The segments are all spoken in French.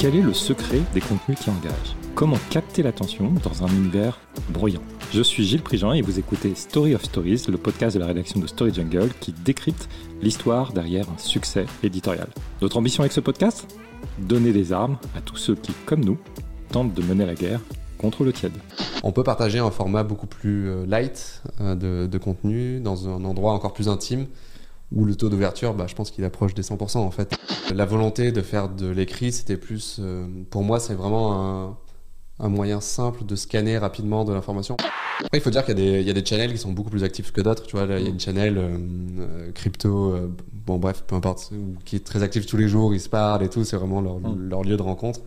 Quel est le secret des contenus qui engagent? Comment capter l'attention dans un univers bruyant Je suis Gilles Prigent et vous écoutez Story of Stories, le podcast de la rédaction de Story Jungle qui décrypte l'histoire derrière un succès éditorial. Notre ambition avec ce podcast? Donner des armes à tous ceux qui, comme nous, tentent de mener la guerre contre le tiède. On peut partager un format beaucoup plus euh, light euh, de, de contenu dans un endroit encore plus intime où le taux d'ouverture, bah, je pense qu'il approche des 100% en fait. La volonté de faire de l'écrit, c'était plus, euh, pour moi, c'est vraiment un, un, moyen simple de scanner rapidement de l'information. Il faut dire qu'il y, y, a des channels qui sont beaucoup plus actifs que d'autres. Tu vois, là, il y a une channel euh, euh, crypto, euh, bon bref, peu importe, qui est très active tous les jours, ils se parlent et tout. C'est vraiment leur, leur lieu de rencontre.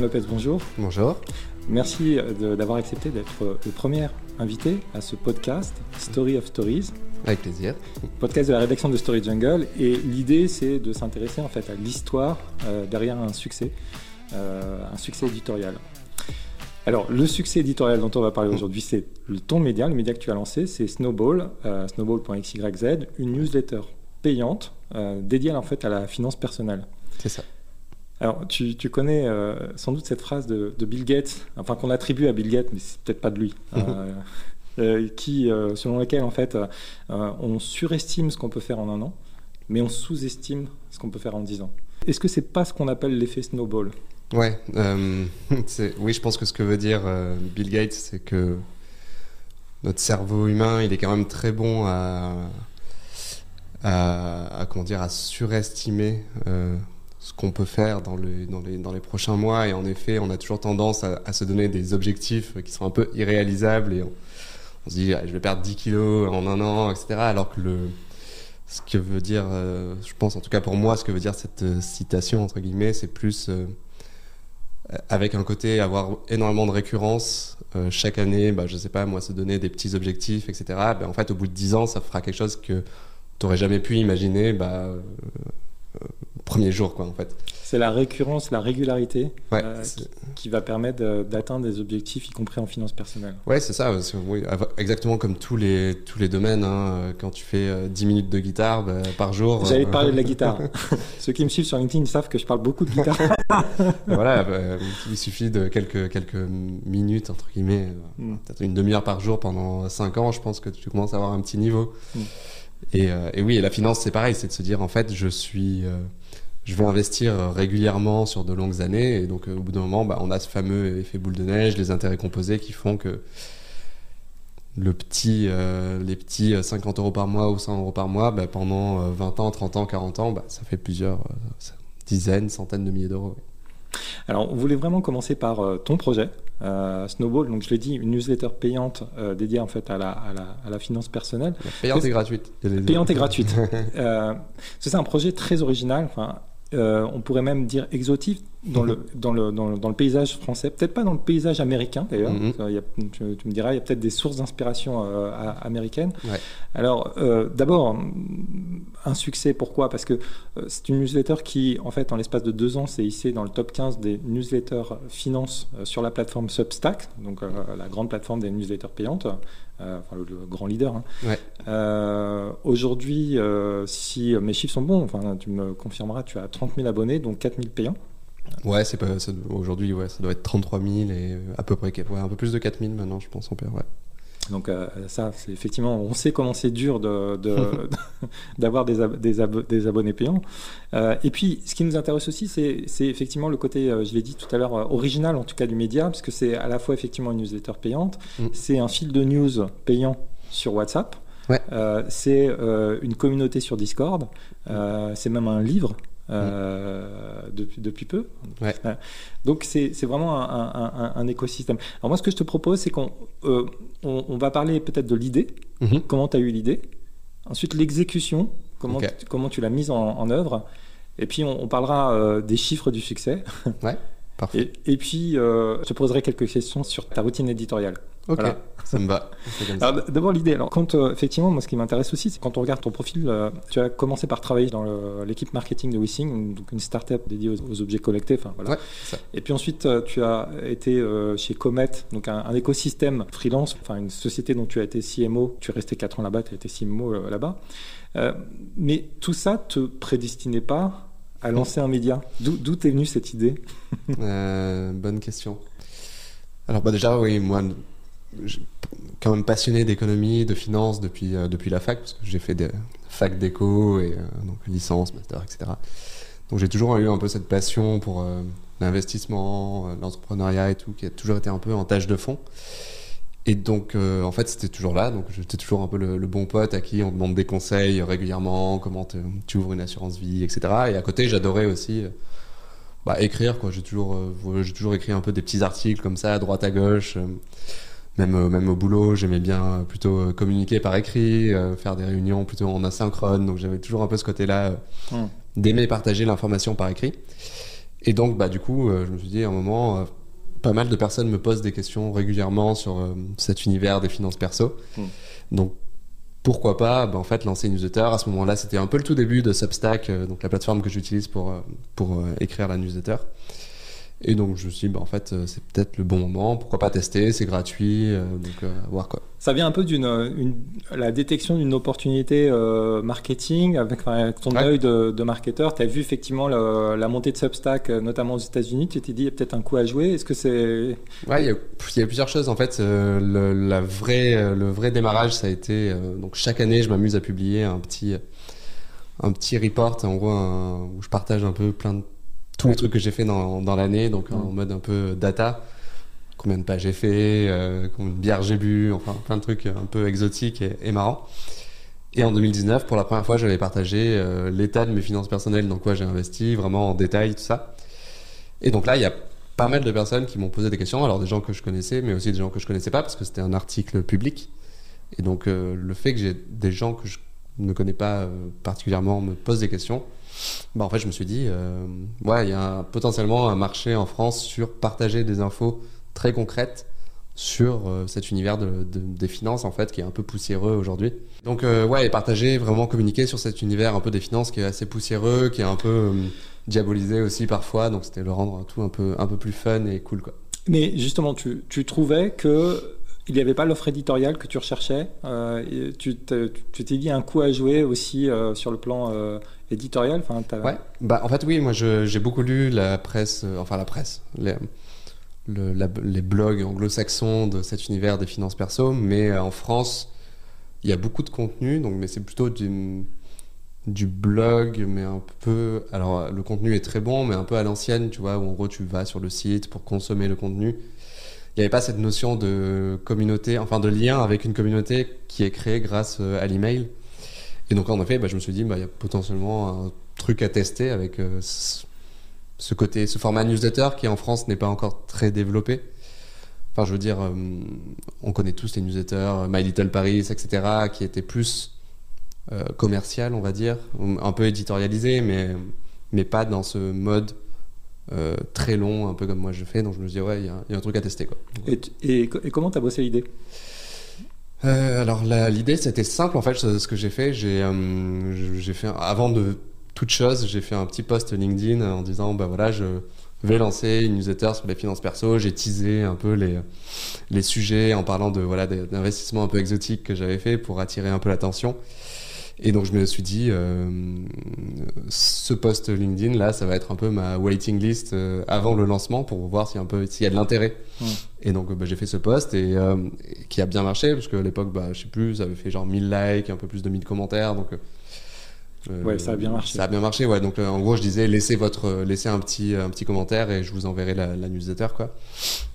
Lopez, bonjour. Bonjour. Merci d'avoir accepté d'être le premier invité à ce podcast Story of Stories. Avec plaisir. Podcast de la rédaction de Story Jungle. Et l'idée, c'est de s'intéresser en fait à l'histoire euh, derrière un succès, euh, un succès éditorial. Alors, le succès éditorial dont on va parler aujourd'hui, c'est ton média, le média que tu as lancé, c'est Snowball, euh, snowball.xyz, une newsletter payante euh, dédiée en fait à la finance personnelle. C'est ça. Alors, tu, tu connais euh, sans doute cette phrase de, de Bill Gates, enfin qu'on attribue à Bill Gates, mais c'est peut-être pas de lui, euh, euh, qui, selon laquelle en fait, on surestime ce qu'on peut faire en un an, mais on sous-estime ce qu'on peut faire en dix ans. Est-ce que c'est pas ce qu'on appelle l'effet snowball? Ouais, oui, je pense que ce que veut dire Bill Gates, c'est que notre cerveau humain, il est quand même très bon à, à, à comment dire, à surestimer ce qu'on peut faire dans, le, dans, les, dans les prochains mois. Et en effet, on a toujours tendance à, se donner des objectifs qui sont un peu irréalisables. Et on, se dit, ah, je vais perdre 10 kilos en un an, etc. Alors que ce que veut dire, euh, je pense en tout cas pour moi, ce que veut dire cette euh, citation, entre guillemets, c'est plus euh, avec un côté avoir énormément de récurrence. Chaque année, bah, je sais pas, moi, se donner des petits objectifs, etc. Ben, en fait, au bout de 10 ans, ça fera quelque chose que tu n'aurais jamais pu imaginer. Bah, premier jour, quoi, en fait. C'est la récurrence, la régularité ouais, euh, qui, qui, va permettre d'atteindre des objectifs, y compris en finance personnelle. Ouais, c'est ça. Oui, exactement comme tous les, tous les domaines. Hein, quand tu fais 10 minutes de guitare bah, par jour. J'allais euh... parler de la guitare. Ceux qui me suivent sur LinkedIn savent que je parle beaucoup de guitare. voilà, bah, il suffit de quelques, quelques minutes, entre guillemets, mm. peut-être une demi-heure par jour pendant 5 ans. Je pense que tu commences à avoir un petit niveau. Mm. Et, euh, et, oui, et la finance, c'est pareil, c'est de se dire, en fait, je suis, euh, je vais investir régulièrement sur de longues années, et donc euh, au bout d'un moment, bah, on a ce fameux effet boule de neige, les intérêts composés qui font que le petit, euh, les petits 50 euros par mois ou 100 euros par mois, bah, pendant 20 ans, 30 ans, 40 ans, bah, ça fait plusieurs dizaines, centaines de milliers d'euros. Oui. Alors, on voulait vraiment commencer par euh, ton projet, euh, Snowball. Donc, je l'ai dit, une newsletter payante euh, dédiée en fait à la, à la, à la finance personnelle. Payante et gratuite. Payante et gratuite. euh, c'est un projet très original. Enfin, euh, on pourrait même dire exotique dans le, dans le, dans le, dans le paysage français, peut-être pas dans le paysage américain d'ailleurs, mm -hmm. tu, tu, me diras, il y a peut-être des sources d'inspiration euh, américaines. Ouais. Alors euh, d'abord, un succès, pourquoi? Parce que euh, c'est une newsletter qui, en fait, en l'espace de deux ans, s'est hissée dans le top 15 des newsletters finance sur la plateforme Substack, donc la grande plateforme des newsletters payantes, enfin le, le, grand leader. Hein. Ouais. Aujourd'hui, si mes chiffres sont bons, enfin tu me confirmeras, tu as 30 000 abonnés, donc 4 000 payants. Ouais, c'est pas aujourd'hui, ouais, ça doit être 33 000 et à peu près, ouais, un peu plus de 4 000 maintenant, je pense en père, ouais. Donc euh, ça, c'est effectivement, on sait comment c'est dur d'avoir de, de, des, ab des, ab des, abonnés payants. Euh, et puis, ce qui nous intéresse aussi, c'est effectivement le côté, euh, je l'ai dit tout à l'heure, original en tout cas du média, parce que c'est à la fois effectivement une newsletter payante, mm. c'est un fil de news payant sur WhatsApp. Ouais. c'est une communauté sur Discord, mm. c'est même un livre euh, depuis, depuis peu. Ouais. Donc c'est vraiment un, un, un, écosystème. Alors moi ce que je te propose c'est qu'on euh, on, on, va parler peut-être de l'idée, mm -hmm. comment tu as eu l'idée, ensuite l'exécution, comment, okay. comment tu l'as mise en, en, œuvre, et puis on, on parlera euh, des chiffres du succès. Ouais. Parfait. Et, et puis, euh, je te poserai quelques questions sur ta routine éditoriale. Ok, ça me va. D'abord l'idée. Alors quand euh, effectivement, moi ce qui m'intéresse aussi, c'est quand on regarde ton profil, euh, tu as commencé par travailler dans l'équipe marketing de Wissing, donc une startup dédiée aux, objets. Enfin voilà. Et puis ensuite, euh, tu as été chez Comet, donc un, écosystème freelance, enfin une société dont tu as été CMO. Tu es resté 4 ans là-bas, tu as été CMO là-bas. mais tout ça te prédestinait pas à lancer un média D'où est venue cette idée? Bonne question. Alors bah déjà oui, moi quand même passionné d'économie, de finance depuis, euh, depuis la fac, parce que j'ai fait des facs d'éco et euh, donc licence, master, etc. Donc j'ai toujours eu un peu cette passion pour euh, l'investissement, l'entrepreneuriat et tout, qui a toujours été un peu en tâche de fond. Et donc, en fait, c'était toujours là. Donc, j'étais toujours un peu le, bon pote à qui on demande des conseils régulièrement, comment tu ouvres une assurance vie, etc. Et à côté, j'adorais aussi bah, écrire. J'ai toujours, j'ai toujours écrit un peu des petits articles comme ça, à droite à gauche même, euh, même au boulot, j'aimais bien plutôt euh, communiquer par écrit, euh, faire des réunions plutôt en asynchrone. Donc j'avais toujours un peu ce côté-là hmm. d'aimer partager l'information par écrit. Et donc, bah, du coup, je me suis dit à un moment, pas mal de personnes me posent des questions régulièrement sur cet univers des finances perso. Hmm. Donc, pourquoi pas bah, en fait lancer une newsletter à ce moment-là c'était un peu le tout début de Substack donc la plateforme que j'utilise pour pour écrire la newsletter et donc je me suis dit, bah, en fait, euh, c'est peut-être le bon moment, pourquoi pas tester, c'est gratuit, euh, donc euh, voir quoi. Ça vient un peu d'une la détection d'une opportunité marketing avec, ton œil de, de marketeur. Tu as vu effectivement la, montée de Substack, notamment aux États-Unis. Tu t'es dit, il y a peut-être un coup à jouer. Est-ce que c'est. Ouais, il y, a, il y, a plusieurs choses. En fait, le, la vraie, le vrai démarrage, ça a été. donc chaque année, je m'amuse à publier un petit, un petit report, en gros, où je partage un peu plein de tous les trucs que j'ai fait dans, dans l'année, donc en mode un peu data. Combien de pages j'ai fait, euh, combien de bières j'ai bu, enfin plein de trucs un peu exotiques et, et marrants. Et en 2019, pour la première fois, j'avais partagé euh, l'état de mes finances personnelles, donc quoi j'ai investi, vraiment en détail, tout ça. Et donc là, il y a pas mal de personnes qui m'ont posé des questions, alors des gens que je connaissais, mais aussi des gens que je connaissais pas, parce que c'était un article public. Et donc euh, le fait que j'ai des gens que je ne connais pas particulièrement me posent des questions, bah, en fait, je me suis dit, euh, ouais, il y a potentiellement un marché en France sur partager des infos très concrètes sur euh, cet univers de, des finances en fait qui est un peu poussiéreux aujourd'hui. Donc euh, ouais, partager, vraiment communiquer sur cet univers un peu des finances qui est assez poussiéreux, qui est un peu diabolisé aussi parfois. Donc c'était le rendre tout un peu un peu plus fun et cool quoi. Mais justement, tu trouvais que il n'y avait pas l'offre éditoriale que tu recherchais. Euh, tu t'es dit un coup à jouer aussi euh, sur le plan euh, éditorial. Bah en fait oui, moi j'ai beaucoup lu la presse, enfin la presse, les, blogs anglo-saxons de cet univers des finances perso, mais en France il y a beaucoup de contenu, donc mais c'est plutôt du blog, mais un peu. Alors le contenu est très bon, mais un peu à l'ancienne, tu vois, où en gros tu vas sur le site pour consommer le contenu il n'y avait pas cette notion de communauté, enfin de lien avec une communauté qui est créée grâce euh, à l'email. Et donc en effet, bah, je me suis dit, bah, il y a potentiellement un truc à tester avec euh, ce côté, ce format newsletter qui en France n'est pas encore très développé. Enfin, je veux dire, euh, on connaît tous les newsletters, My Little Paris, etc., qui étaient plus commercial, on va dire, un peu éditorialisé, mais, mais pas dans ce mode euh, très long, un peu comme moi je fais. Donc je me dis, ouais, il y, a un truc à tester. Quoi. Et, et, comment tu as bossé l'idée? Euh, alors l'idée c'était simple en fait ce que j'ai fait j'ai euh, j'ai fait avant de toute chose j'ai fait un petit post LinkedIn en disant bah voilà je vais lancer une newsletter sur les finances perso j'ai teasé un peu les les sujets en parlant de voilà d'investissements un peu exotiques que j'avais fait pour attirer un peu l'attention et donc je me suis dit, euh, ce post LinkedIn là, ça va être un peu ma waiting list euh, avant le lancement pour voir s'il y a y de l'intérêt. Et donc bah, j'ai fait ce post et euh, qui a bien marché parce qu'à l'époque, bah, je sais plus, ça avait fait genre 1000 likes, un peu plus de 1000 commentaires, donc. ouais, ça a bien marché. Ça a bien marché, ouais. Donc en gros, je disais laissez votre, laissez un petit, un petit commentaire et je vous enverrai la, la newsletter, quoi.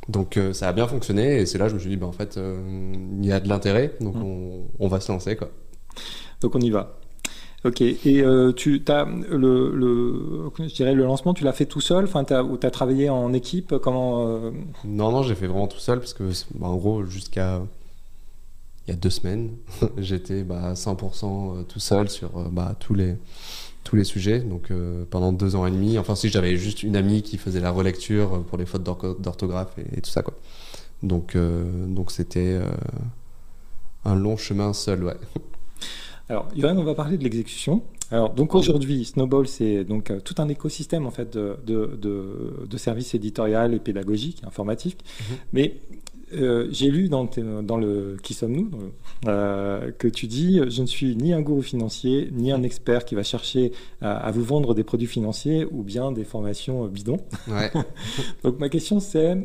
Donc ça a bien fonctionné et c'est là que je me suis dit, bah en fait, il y a de l'intérêt, donc on, on va se lancer, quoi. Donc on y va. Ok, et euh, tu as le, je dirais le lancement, tu l'as fait tout seul? Enfin, ou tu as travaillé en équipe? Comment, euh? Non, non, j'ai fait vraiment tout seul parce que, bah, en gros, jusqu'à il y a deux semaines, j'étais bah, 100% euh, tout seul sur bah, tous, les, tous les sujets. Donc pendant deux ans et demi, enfin, si j'avais juste une amie qui faisait la relecture pour les fautes d'orthographe et, et, tout ça, quoi. Donc, donc c'était un long chemin seul, ouais. Alors, Yoann, on va parler de l'exécution. Alors, donc aujourd'hui, Snowball, c'est donc tout un écosystème en fait de, de, de, services éditoriaux et pédagogiques, informatiques. Mhm. Mais euh, j'ai lu dans, dans, le Qui sommes-nous euh, que tu dis Je ne suis ni un gourou financier, ni un expert qui va chercher à, vous vendre des produits financiers ou bien des formations bidons. Donc ma question c'est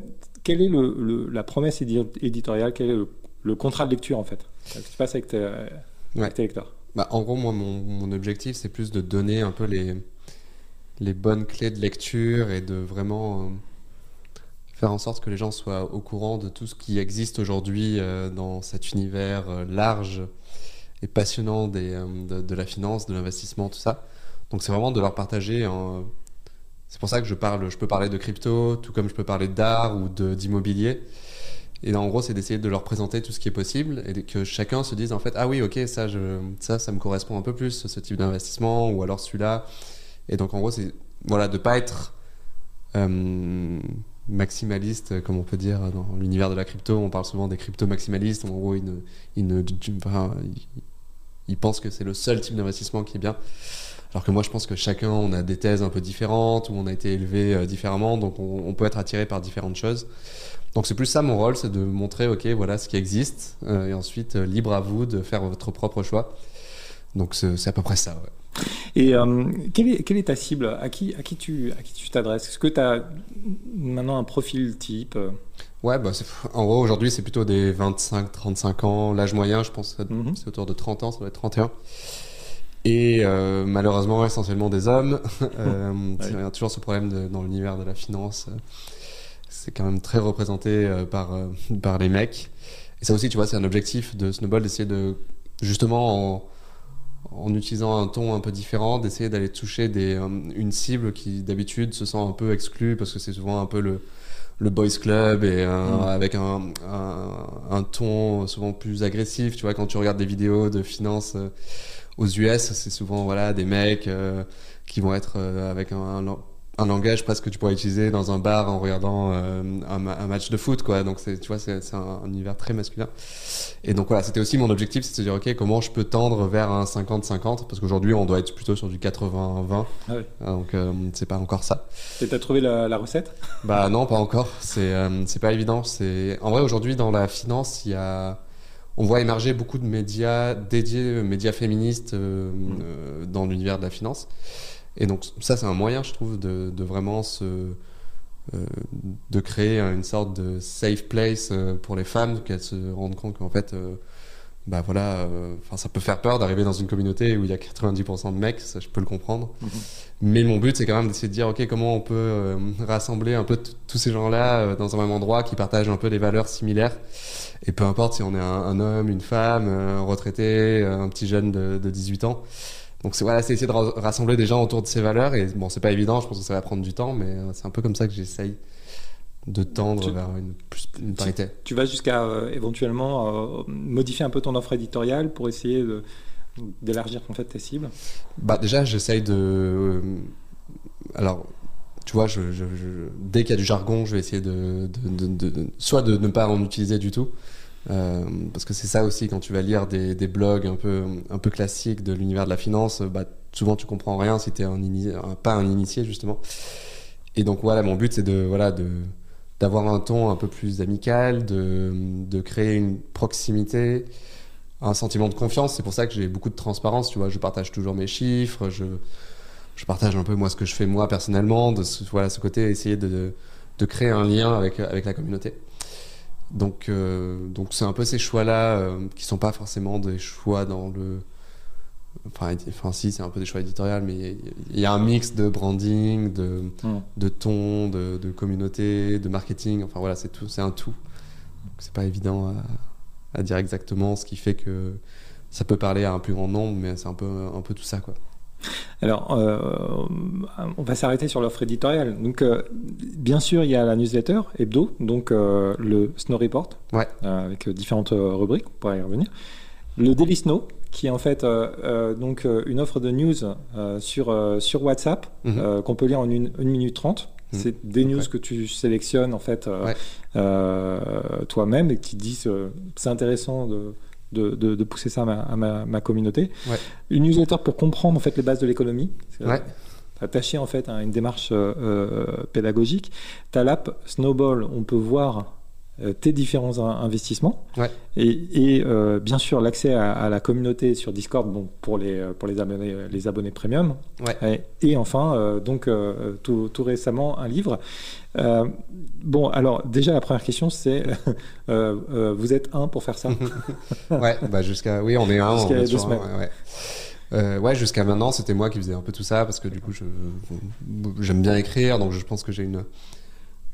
quelle est le, la promesse éditoriale Quel est le, contrat de lecture en fait? Qu'est-ce qui se passe avec tes, lecteurs bah, En gros, moi, mon, mon objectif c'est plus de donner un peu les, les bonnes clés de lecture et de vraiment. Euh, faire en sorte que les gens soient au courant de tout ce qui existe aujourd'hui euh, dans cet univers euh, large et passionnant des, de, la finance, de l'investissement, tout ça. Donc c'est vraiment de leur partager. C'est pour ça que je parle, je peux parler de crypto, tout comme je peux parler d'art ou d'immobilier. Et en gros, c'est d'essayer de leur présenter tout ce qui est possible et que chacun se dise en fait, ah oui, ok, ça, ça, ça me correspond un peu plus, ce type d'investissement, ou alors celui-là. Et donc en gros, c'est voilà, de pas être maximaliste, comme on peut dire dans l'univers de la crypto. On parle souvent des crypto maximalistes. En gros, ils, ils, ils pensent que c'est le seul type d'investissement qui est bien. Alors que moi, je pense que chacun, on a des thèses un peu différentes, ou on a été élevé euh, différemment, donc on, peut être attiré par différentes choses. Donc c'est plus ça mon rôle, c'est de montrer, ok, voilà ce qui existe, euh, et ensuite, euh, libre à vous de faire votre propre choix. Donc c'est à peu près ça, ouais. Et euh, quelle, est, quelle, est, ta cible? À qui, à qui tu à qui tu t'adresses? Est-ce que tu as maintenant un profil type Ouais, bah en gros, aujourd'hui, c'est plutôt des 25-35 ans. L'âge moyen, je pense, c'est autour de 30 ans, ça doit être 31. Et malheureusement, essentiellement des hommes. Il y a toujours ce problème dans l'univers de la finance. C'est quand même très représenté euh, par, par les mecs. Et ça aussi, tu vois, c'est un objectif de Snowball d'essayer de, justement, en, en utilisant un ton un peu différent, d'essayer d'aller toucher des, euh, une cible qui d'habitude se sent un peu exclue parce que c'est souvent un peu le, le boys club et mm. avec un, un, ton souvent plus agressif. Tu vois, quand tu regardes des vidéos de finance euh, aux US, c'est souvent voilà des mecs euh, qui vont être avec un, un langage presque que tu pourrais utiliser dans un bar en regardant euh, un, match de foot quoi. Donc c'est tu vois c'est un, univers très masculin. Et donc voilà c'était aussi mon objectif c'est de dire ok comment je peux tendre vers un 50-50 parce qu'aujourd'hui on doit être plutôt sur du 80-20 ah donc euh, c'est pas encore ça. Et t'as trouvé la, recette? Bah non pas encore. C'est euh, c'est pas évident. C'est en vrai aujourd'hui dans la finance il y a on voit émerger beaucoup de médias dédiés médias féministes mmh. dans l'univers de la finance et donc ça, c'est un moyen, je trouve, de, de vraiment se, euh, de créer une sorte de safe place euh, pour les femmes, qu'elles se rendent compte qu'en fait, euh, bah voilà, enfin ça peut faire peur d'arriver dans une communauté où il y a 90% de mecs, ça je peux le comprendre. Mm-hmm. Mais mon but, c'est quand même d'essayer de dire, ok, comment on peut rassembler un peu tous ces gens-là dans un même endroit qui partagent un peu des valeurs similaires. Et peu importe si on est un, homme, une femme, un retraité, un petit jeune de, de 18 ans. Donc c'est voilà, c'est essayer de rassembler des gens autour de ces valeurs et bon, c'est pas évident, je pense que ça va prendre du temps, mais euh, c'est un peu comme ça que j'essaye de tendre vers une, une, parité. Tu, vas jusqu'à euh, éventuellement euh, modifier un peu ton offre éditoriale pour essayer d'élargir en fait tes cibles? Bah déjà, j'essaye de alors tu vois, je, je, dès qu'il y a du jargon, je vais essayer de, de, de, soit de ne pas en utiliser du tout, euh, parce que c'est ça aussi quand tu vas lire des, blogs un peu un peu classiques de l'univers de la finance, bah, souvent tu comprends rien si un, un pas un initié justement. Et donc voilà, mon but c'est de voilà de d'avoir un ton un peu plus amical, de, de créer une proximité, un sentiment de confiance. C'est pour ça que j'ai beaucoup de transparence. Tu vois, je partage toujours mes chiffres, je je partage un peu moi ce que je fais moi personnellement, de ce, voilà ce côté essayer de, de créer un lien avec avec la communauté. Donc, euh, donc c'est un peu ces choix-là euh, qui sont pas forcément des choix dans le. Enfin, enfin si, c'est un peu des choix éditoriaux, mais il y, a un mix de branding, de, hmm. de ton, de, de, communauté, de marketing. Enfin voilà, c'est tout, c'est un tout. C'est pas évident à, à, dire exactement ce qui fait que ça peut parler à un plus grand nombre, mais c'est un peu, un peu tout ça, quoi. Alors, euh, on va s'arrêter sur l'offre éditoriale. Donc, euh, bien sûr, il y a la newsletter hebdo, donc euh, le Snow Report, avec différentes rubriques, on pourra y revenir. Le Daily Snow, qui est en fait donc une offre de news sur, sur WhatsApp, mhm. qu'on peut lire en 1 minute 30. Mm. C'est des news que tu sélectionnes en fait toi-même et qui disent c'est intéressant de, de, pousser ça à ma, communauté. Une newsletter pour comprendre en fait les bases de l'économie. Attaché en fait à une démarche pédagogique. Ta l'app Snowball, on peut voir euh, tes différents investissements. Et, euh, bien sûr l'accès à, la communauté sur Discord bon, pour, les, euh, pour les, abonnés, les abonnés premium. Et, enfin donc tout, tout, récemment un livre. Bon alors déjà la première question c'est vous êtes un pour faire ça? Ouais bah jusqu'à oui on est un jusqu'à deux semaines. ouais, jusqu'à maintenant, c'était moi qui faisais un peu tout ça parce que du coup, j'aime bien écrire, donc je pense que j'ai une,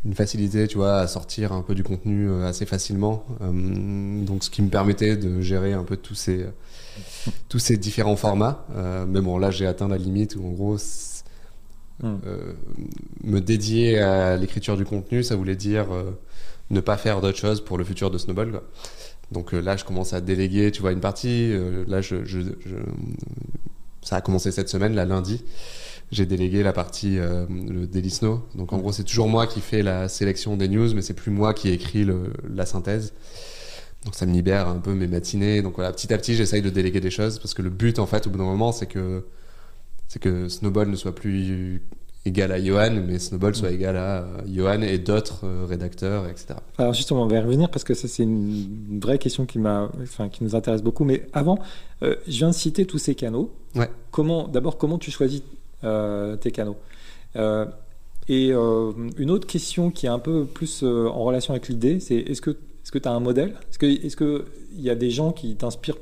une facilité, tu vois, à sortir un peu du contenu euh, assez facilement. Euh, donc, ce qui me permettait de gérer un peu tous ces, tous ces différents formats. Euh, mais bon, là, j'ai atteint la limite où, en gros, hmm. me dédier à l'écriture du contenu, ça voulait dire ne pas faire d'autres choses pour le futur de Snowball. Donc là, je commence à déléguer, tu vois, une partie. là, je, je, ça a commencé cette semaine, là, lundi j'ai délégué la partie euh, le Daily Snow. Donc en gros, c'est toujours moi qui fais la sélection des news, mais c'est plus moi qui écris le, la synthèse. Donc ça me libère un peu mes matinées. Donc voilà, petit à petit, j'essaye de déléguer des choses parce que le but, en fait, au bout d'un moment, c'est que c'est que Snowball ne soit plus égal à Johan, mais Snowball soit égal à Johan et d'autres euh, rédacteurs, etc. Alors justement, on va y revenir parce que ça c'est une vraie question qui m'a, enfin, qui nous intéresse beaucoup. Mais avant, euh, je viens de citer tous ces canaux. Ouais. Comment, d'abord, comment tu choisis euh, tes canaux. Euh, et euh, une autre question qui est un peu plus en relation avec l'idée, c'est est-ce que est-ce que tu as un modèle? Est-ce qu'il est que y a des gens qui t'inspirent,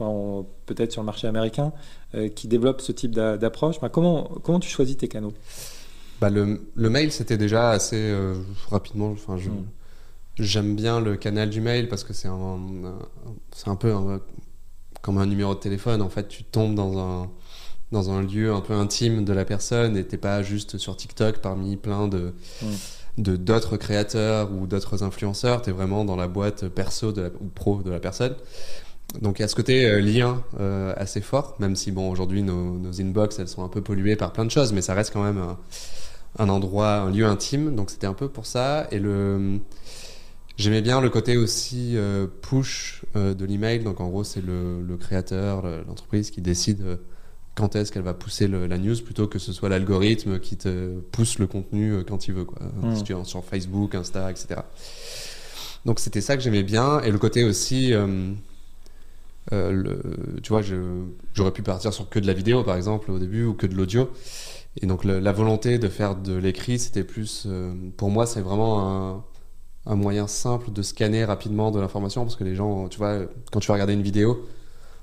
peut-être sur le marché américain, qui développent ce type d'approche? Comment, comment tu choisis tes canaux? Bah le, le, mail, c'était déjà assez rapidement. Enfin, hmm. J'aime bien le canal du mail parce que c'est un, c'est un peu comme un numéro de téléphone. En fait, tu tombes dans un, dans un lieu un peu intime de la personne et t'es pas juste sur TikTok parmi plein de de d'autres créateurs ou d'autres influenceurs, tu es vraiment dans la boîte perso de ou pro de la personne. Donc il y a ce côté euh, lien euh, assez fort, même si bon aujourd'hui nos, nos, inbox elles sont un peu polluées par plein de choses, mais ça reste quand même un, un endroit, un lieu intime. Donc c'était un peu pour ça. Et le j'aimais bien le côté aussi euh, push de l'email. Donc en gros c'est le, le créateur, l'entreprise qui décide quand est-ce qu'elle va pousser la news plutôt que ce soit l'algorithme qui te pousse le contenu euh, quand il veut, quoi. Hmm. Si tu es sur Facebook, Insta, etc. Donc c'était ça que j'aimais bien. Et le côté aussi, euh, euh, le, tu vois, j'aurais pu partir sur que de la vidéo, par exemple, au début, ou que de l'audio. Et donc la volonté de faire de l'écrit, c'était plus, pour moi, c'est vraiment un, un, moyen simple de scanner rapidement de l'information, parce que les gens, tu vois, quand tu vas regarder une vidéo,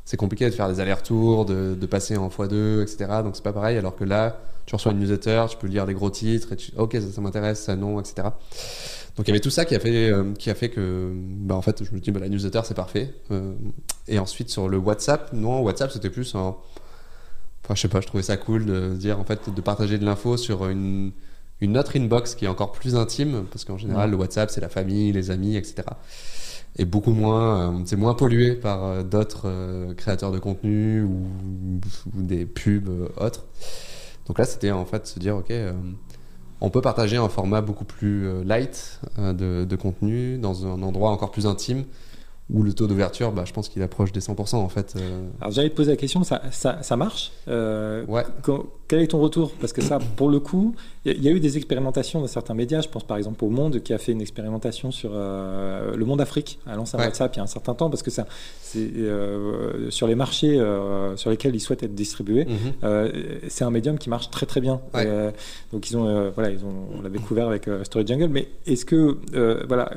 c'est compliqué de faire des allers-retours, de, de, passer en x2, etc. Donc c'est pas pareil. Alors que là, tu reçois une newsletter, tu peux lire les gros titres, et tu, ok, ça, ça m'intéresse, ça non, etc. Donc il y avait tout ça qui a fait, euh, qui a fait que, bah, en fait, je me dis, bah, la newsletter c'est parfait. Euh, et ensuite sur le WhatsApp, non, WhatsApp c'était plus un, enfin je sais pas, je trouvais ça cool de dire en fait de partager de l'info sur une une autre inbox qui est encore plus intime parce qu'en général le WhatsApp c'est la famille, les amis, etc est beaucoup moins, euh, c'est moins pollué par euh, d'autres euh, créateurs de contenu ou, des pubs autres. Donc là, c'était en fait se dire, ok, on peut partager un format beaucoup plus light de, de, contenu dans un endroit encore plus intime où le taux d'ouverture, bah, je pense qu'il approche des 100% en fait. Euh. Alors j'allais te poser la question, ça, ça, ça marche euh, Ouais. quel est ton retour? Parce que ça, pour le coup, il y, a eu des expérimentations dans certains médias. Je pense par exemple au Monde qui a fait une expérimentation sur euh, le Monde Afrique, a lancé un WhatsApp il y a un certain temps parce que c'est sur les marchés sur lesquels ils souhaitent être distribués, mhm. c'est un médium qui marche très très bien. donc ils ont, voilà, ils ont, on l'a découvert avec Story Jungle. Mais est-ce que, voilà,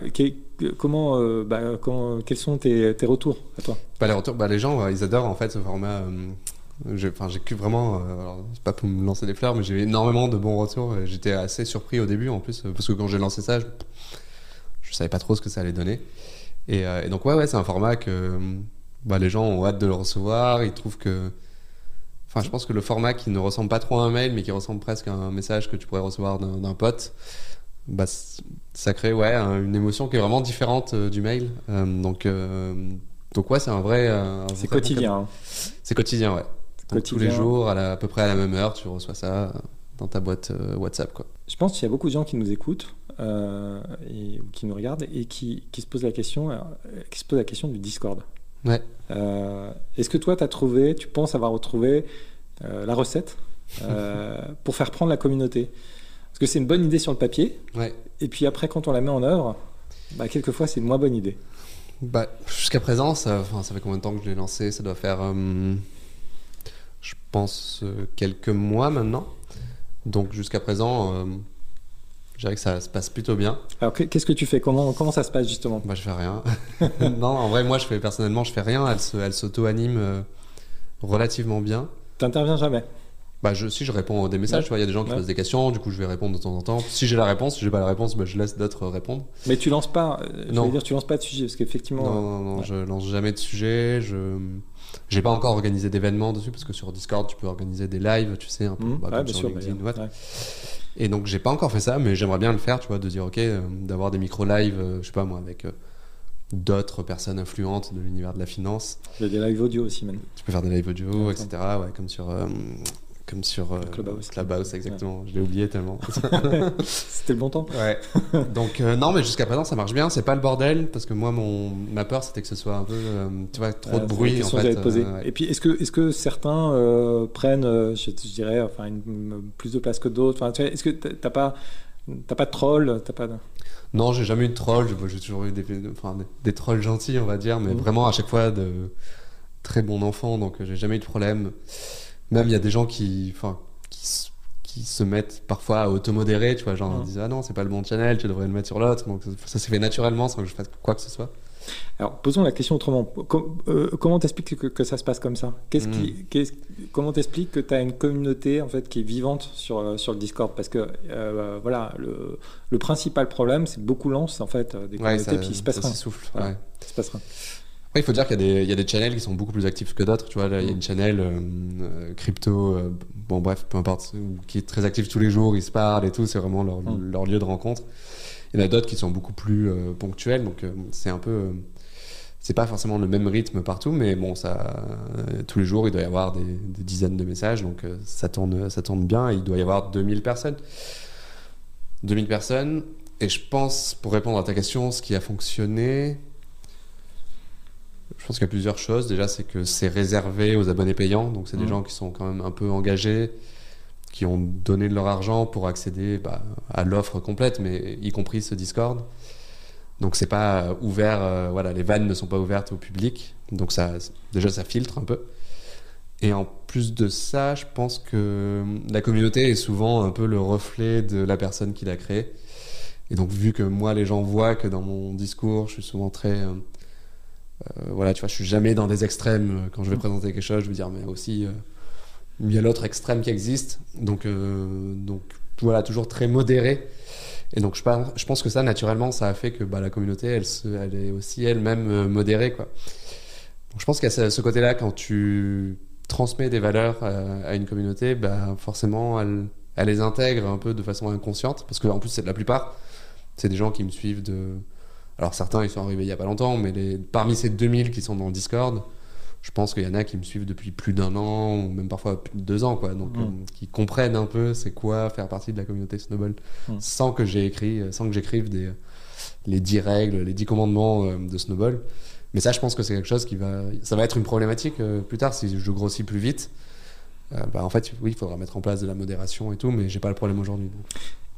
comment, euh, bah, quels sont tes, retours à toi? Bah, les retours, bah, les gens, ils adorent en fait ce format. Euh, j'ai vraiment, euh, c'est pas pour me lancer des fleurs, mais j'ai eu énormément de bons retours. J'étais assez surpris au début en plus, parce que quand j'ai lancé ça, je, je, savais pas trop ce que ça allait donner. Et, donc ouais, ouais, c'est un format que bah, les gens ont hâte de le recevoir. Ils trouvent que, enfin, je pense que le format qui ne ressemble pas trop à un mail, mais qui ressemble presque à un message que tu pourrais recevoir d'un pote, bah, ça crée ouais une émotion qui est vraiment différente euh, du mail. Euh, donc euh, donc ouais, c'est un vrai. c'est quotidien. Hein. C'est quotidien, ouais. tous les jours, à, à, peu près à la même heure, tu reçois ça. dans ta boîte WhatsApp. Quoi. Je pense qu'il y a beaucoup de gens qui nous écoutent et, ou qui nous regardent et qui, qui, se posent la question, qui se posent la question du Discord. Ouais. Est-ce que toi, tu as trouvé, tu penses avoir retrouvé la recette pour faire prendre la communauté? Parce que c'est une bonne idée sur le papier. Ouais. Et puis après, quand on la met en œuvre, bah, quelquefois, c'est une moins bonne idée. Bah, Jusqu'à présent, ça, ça fait combien de temps que je l'ai lancé? Ça doit faire, euh, je pense, euh, quelques mois maintenant. Donc jusqu'à présent, euh, je dirais que ça se passe plutôt bien. Alors qu'est-ce que tu fais? Comment, comment ça se passe justement? Bah, Je fais rien. non, en vrai, moi, je fais, personnellement, je fais rien. Elle s'auto-anime relativement bien. T'interviens jamais? Bah je, si je réponds à des messages, tu vois, il y a des gens qui posent des questions, du coup je vais répondre de temps en temps. Si j'ai la réponse, si j'ai pas la réponse, bah, je laisse d'autres répondre. Mais tu lances pas, euh, je non. dire, tu lances pas de sujet parce qu'effectivement. Non, non, non, je lance jamais de sujet. Je j'ai pas encore organisé d'événements dessus parce que sur Discord tu peux organiser des lives, tu sais, un peu. Mmh. Bah, sûr, Et donc j'ai pas encore fait ça, mais j'aimerais bien le faire, tu vois, de dire ok, euh, d'avoir des micro lives, euh, je sais pas moi, avec d'autres personnes influentes de l'univers de la finance. Il y a des lives audio aussi, même. Tu peux faire des lives audio, etc. Ouais, comme sur comme sur euh, Clubhouse. Clubhouse, exactement. Je l'ai oublié tellement. C'était le bon temps. Ouais. Donc euh, non, mais jusqu'à présent ça marche bien. C'est pas le bordel parce que moi mon ma peur c'était que ce soit un peu, euh, tu vois, trop de bruit en fait. Et puis est-ce que est-ce que certains prennent, je, dirais, enfin une, plus de place que d'autres? Enfin, est-ce que t'as pas t'as pas de troll, t'as pas de... Non, j'ai jamais eu de troll. J'ai toujours eu des, enfin, des, trolls gentils, on va dire, mais mmh. vraiment à chaque fois de très bons enfants, donc j'ai jamais eu de problème. Même il y a des gens qui, enfin, qui, qui, se mettent parfois à automodérer, tu vois, genre ils disent ah non c'est pas le bon channel, tu devrais le mettre sur l'autre. Donc ça s'est fait naturellement sans que je fasse quoi que ce soit. Alors posons la question autrement. Euh, comment t'expliques que, que, ça se passe comme ça? Qu'est-ce qui, hmm. Comment t'expliques que tu as une communauté en fait qui est vivante sur, euh, sur le Discord? Parce que euh, voilà, le, le, principal problème c'est beaucoup lance en fait des communautés ouais, puis il se passe rien. Souffle, ouais. Il se passe rien il faut dire qu'il y, y, a des channels qui sont beaucoup plus actifs que d'autres. Tu vois, là, il y a une channel euh, euh, crypto, euh, bon bref, peu importe, qui est très active tous les jours, ils se parlent et tout, c'est vraiment leur, mm. leur, lieu de rencontre. Il y en a d'autres qui sont beaucoup plus ponctuels, donc c'est un peu, c'est pas forcément le même rythme partout, mais bon, ça, tous les jours, il doit y avoir des, des dizaines de messages, donc ça tourne, ça tourne bien. Et il doit y avoir 2000 personnes, 2000 personnes. Et je pense, pour répondre à ta question, ce qui a fonctionné, je pense qu'il y a plusieurs choses. Déjà, c'est que c'est réservé aux abonnés payants. Donc, c'est des mmh. gens qui sont quand même un peu engagés, qui ont donné de leur argent pour accéder bah, à l'offre complète, mais y compris ce Discord. Donc, c'est pas ouvert. Euh, voilà, les vannes ne sont pas ouvertes au public. Donc, ça, déjà, ça filtre un peu. Et en plus de ça, je pense que la communauté est souvent un peu le reflet de la personne qui l'a créée. Et donc, vu que moi, les gens voient que dans mon discours, je suis souvent très. Euh, euh, voilà, tu vois, je suis jamais dans des extrêmes euh, quand je vais présenter quelque chose. Je veux dire, mais aussi, euh, il y a l'autre extrême qui existe. Donc, donc voilà, toujours très modéré. Et donc, je, je, pense que ça, naturellement, ça a fait que bah, la communauté, elle, elle est aussi elle-même modérée. Quoi. Donc, je pense qu'à ce, côté-là, quand tu transmets des valeurs à, une communauté, bah, forcément, elle, elle, les intègre un peu de façon inconsciente. Parce que, en plus, c'est la plupart, c'est des gens qui me suivent de alors certains, ils sont arrivés il y a pas longtemps, mais les, parmi ces 2000 qui sont dans Discord, je pense qu'il y en a qui me suivent depuis plus d'un an, ou même parfois plus de deux ans, quoi. Donc, mm. euh, qui comprennent un peu c'est quoi faire partie de la communauté Snowball, mm. sans que j'ai écrit, sans que j'écrive des, les 10 règles, les 10 commandements euh, de Snowball. Mais ça, je pense que c'est quelque chose qui va, ça va être une problématique euh, plus tard si je grossis plus vite. bah, en fait, oui, il faudra mettre en place de la modération et tout, mais j'ai pas le problème aujourd'hui.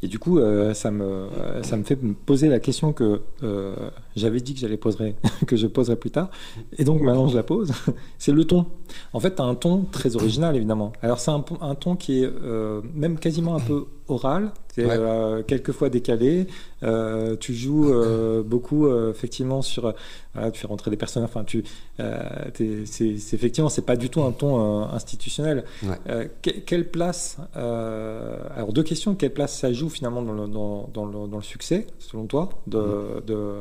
Et du coup, euh, ça, me, euh, ça me fait me poser la question que euh, j'avais dit que j'allais poser, que je poserai plus tard. Et donc maintenant, je la pose. C'est le ton. En fait, tu as un ton très original, évidemment. Alors, c'est un, un, ton qui est même quasiment un peu oral, ouais. quelquefois décalé. tu joues beaucoup, effectivement, sur tu fais rentrer des personnes. Enfin, tu, euh, c'est, effectivement, c'est pas du tout un ton euh, institutionnel. Euh, quelle place Alors deux questions. Quelle place ça joue finalement dans le, dans, dans le, dans le succès, selon toi, de, de,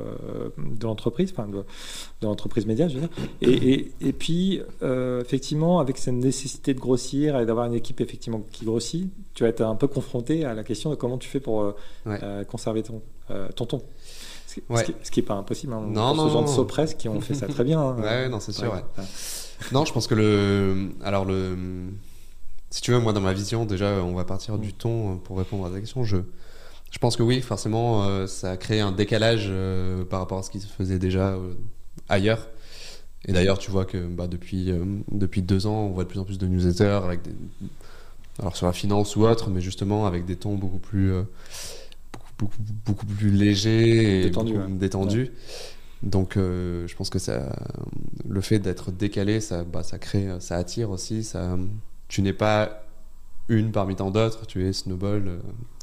de l'entreprise, enfin de, de l'entreprise média, je veux dire. Et, et, et puis, effectivement, avec cette nécessité de grossir et d'avoir une équipe effectivement qui grossit, tu vas être un peu confronté à la question de comment tu fais pour conserver ton, ton ton. Ce qui n'est pas impossible. Hein. Non, ce genre de Sopress qui ont fait ça très bien. Hein. Ouais, non, c'est sûr. Non, je pense que le. Alors, le. si tu veux, moi, dans ma vision, déjà, on va partir du ton euh, pour répondre à ta question. Je, je pense que oui, forcément, euh, ça a créé un décalage euh, par rapport à ce qui se faisait déjà euh, ailleurs. Et d'ailleurs, tu vois que bah, depuis, euh, depuis deux ans, on voit de plus en plus de newsletters avec des, alors sur la finance ou autre, mais justement avec des tons beaucoup plus, euh, beaucoup, beaucoup, beaucoup plus légers et Détendus, ouais. détendus. Donc, euh, je pense que ça, le fait d'être décalé, ça, bah, ça crée, ça attire aussi. Ça, tu n'es pas une parmi tant d'autres, tu es Snowball. euh,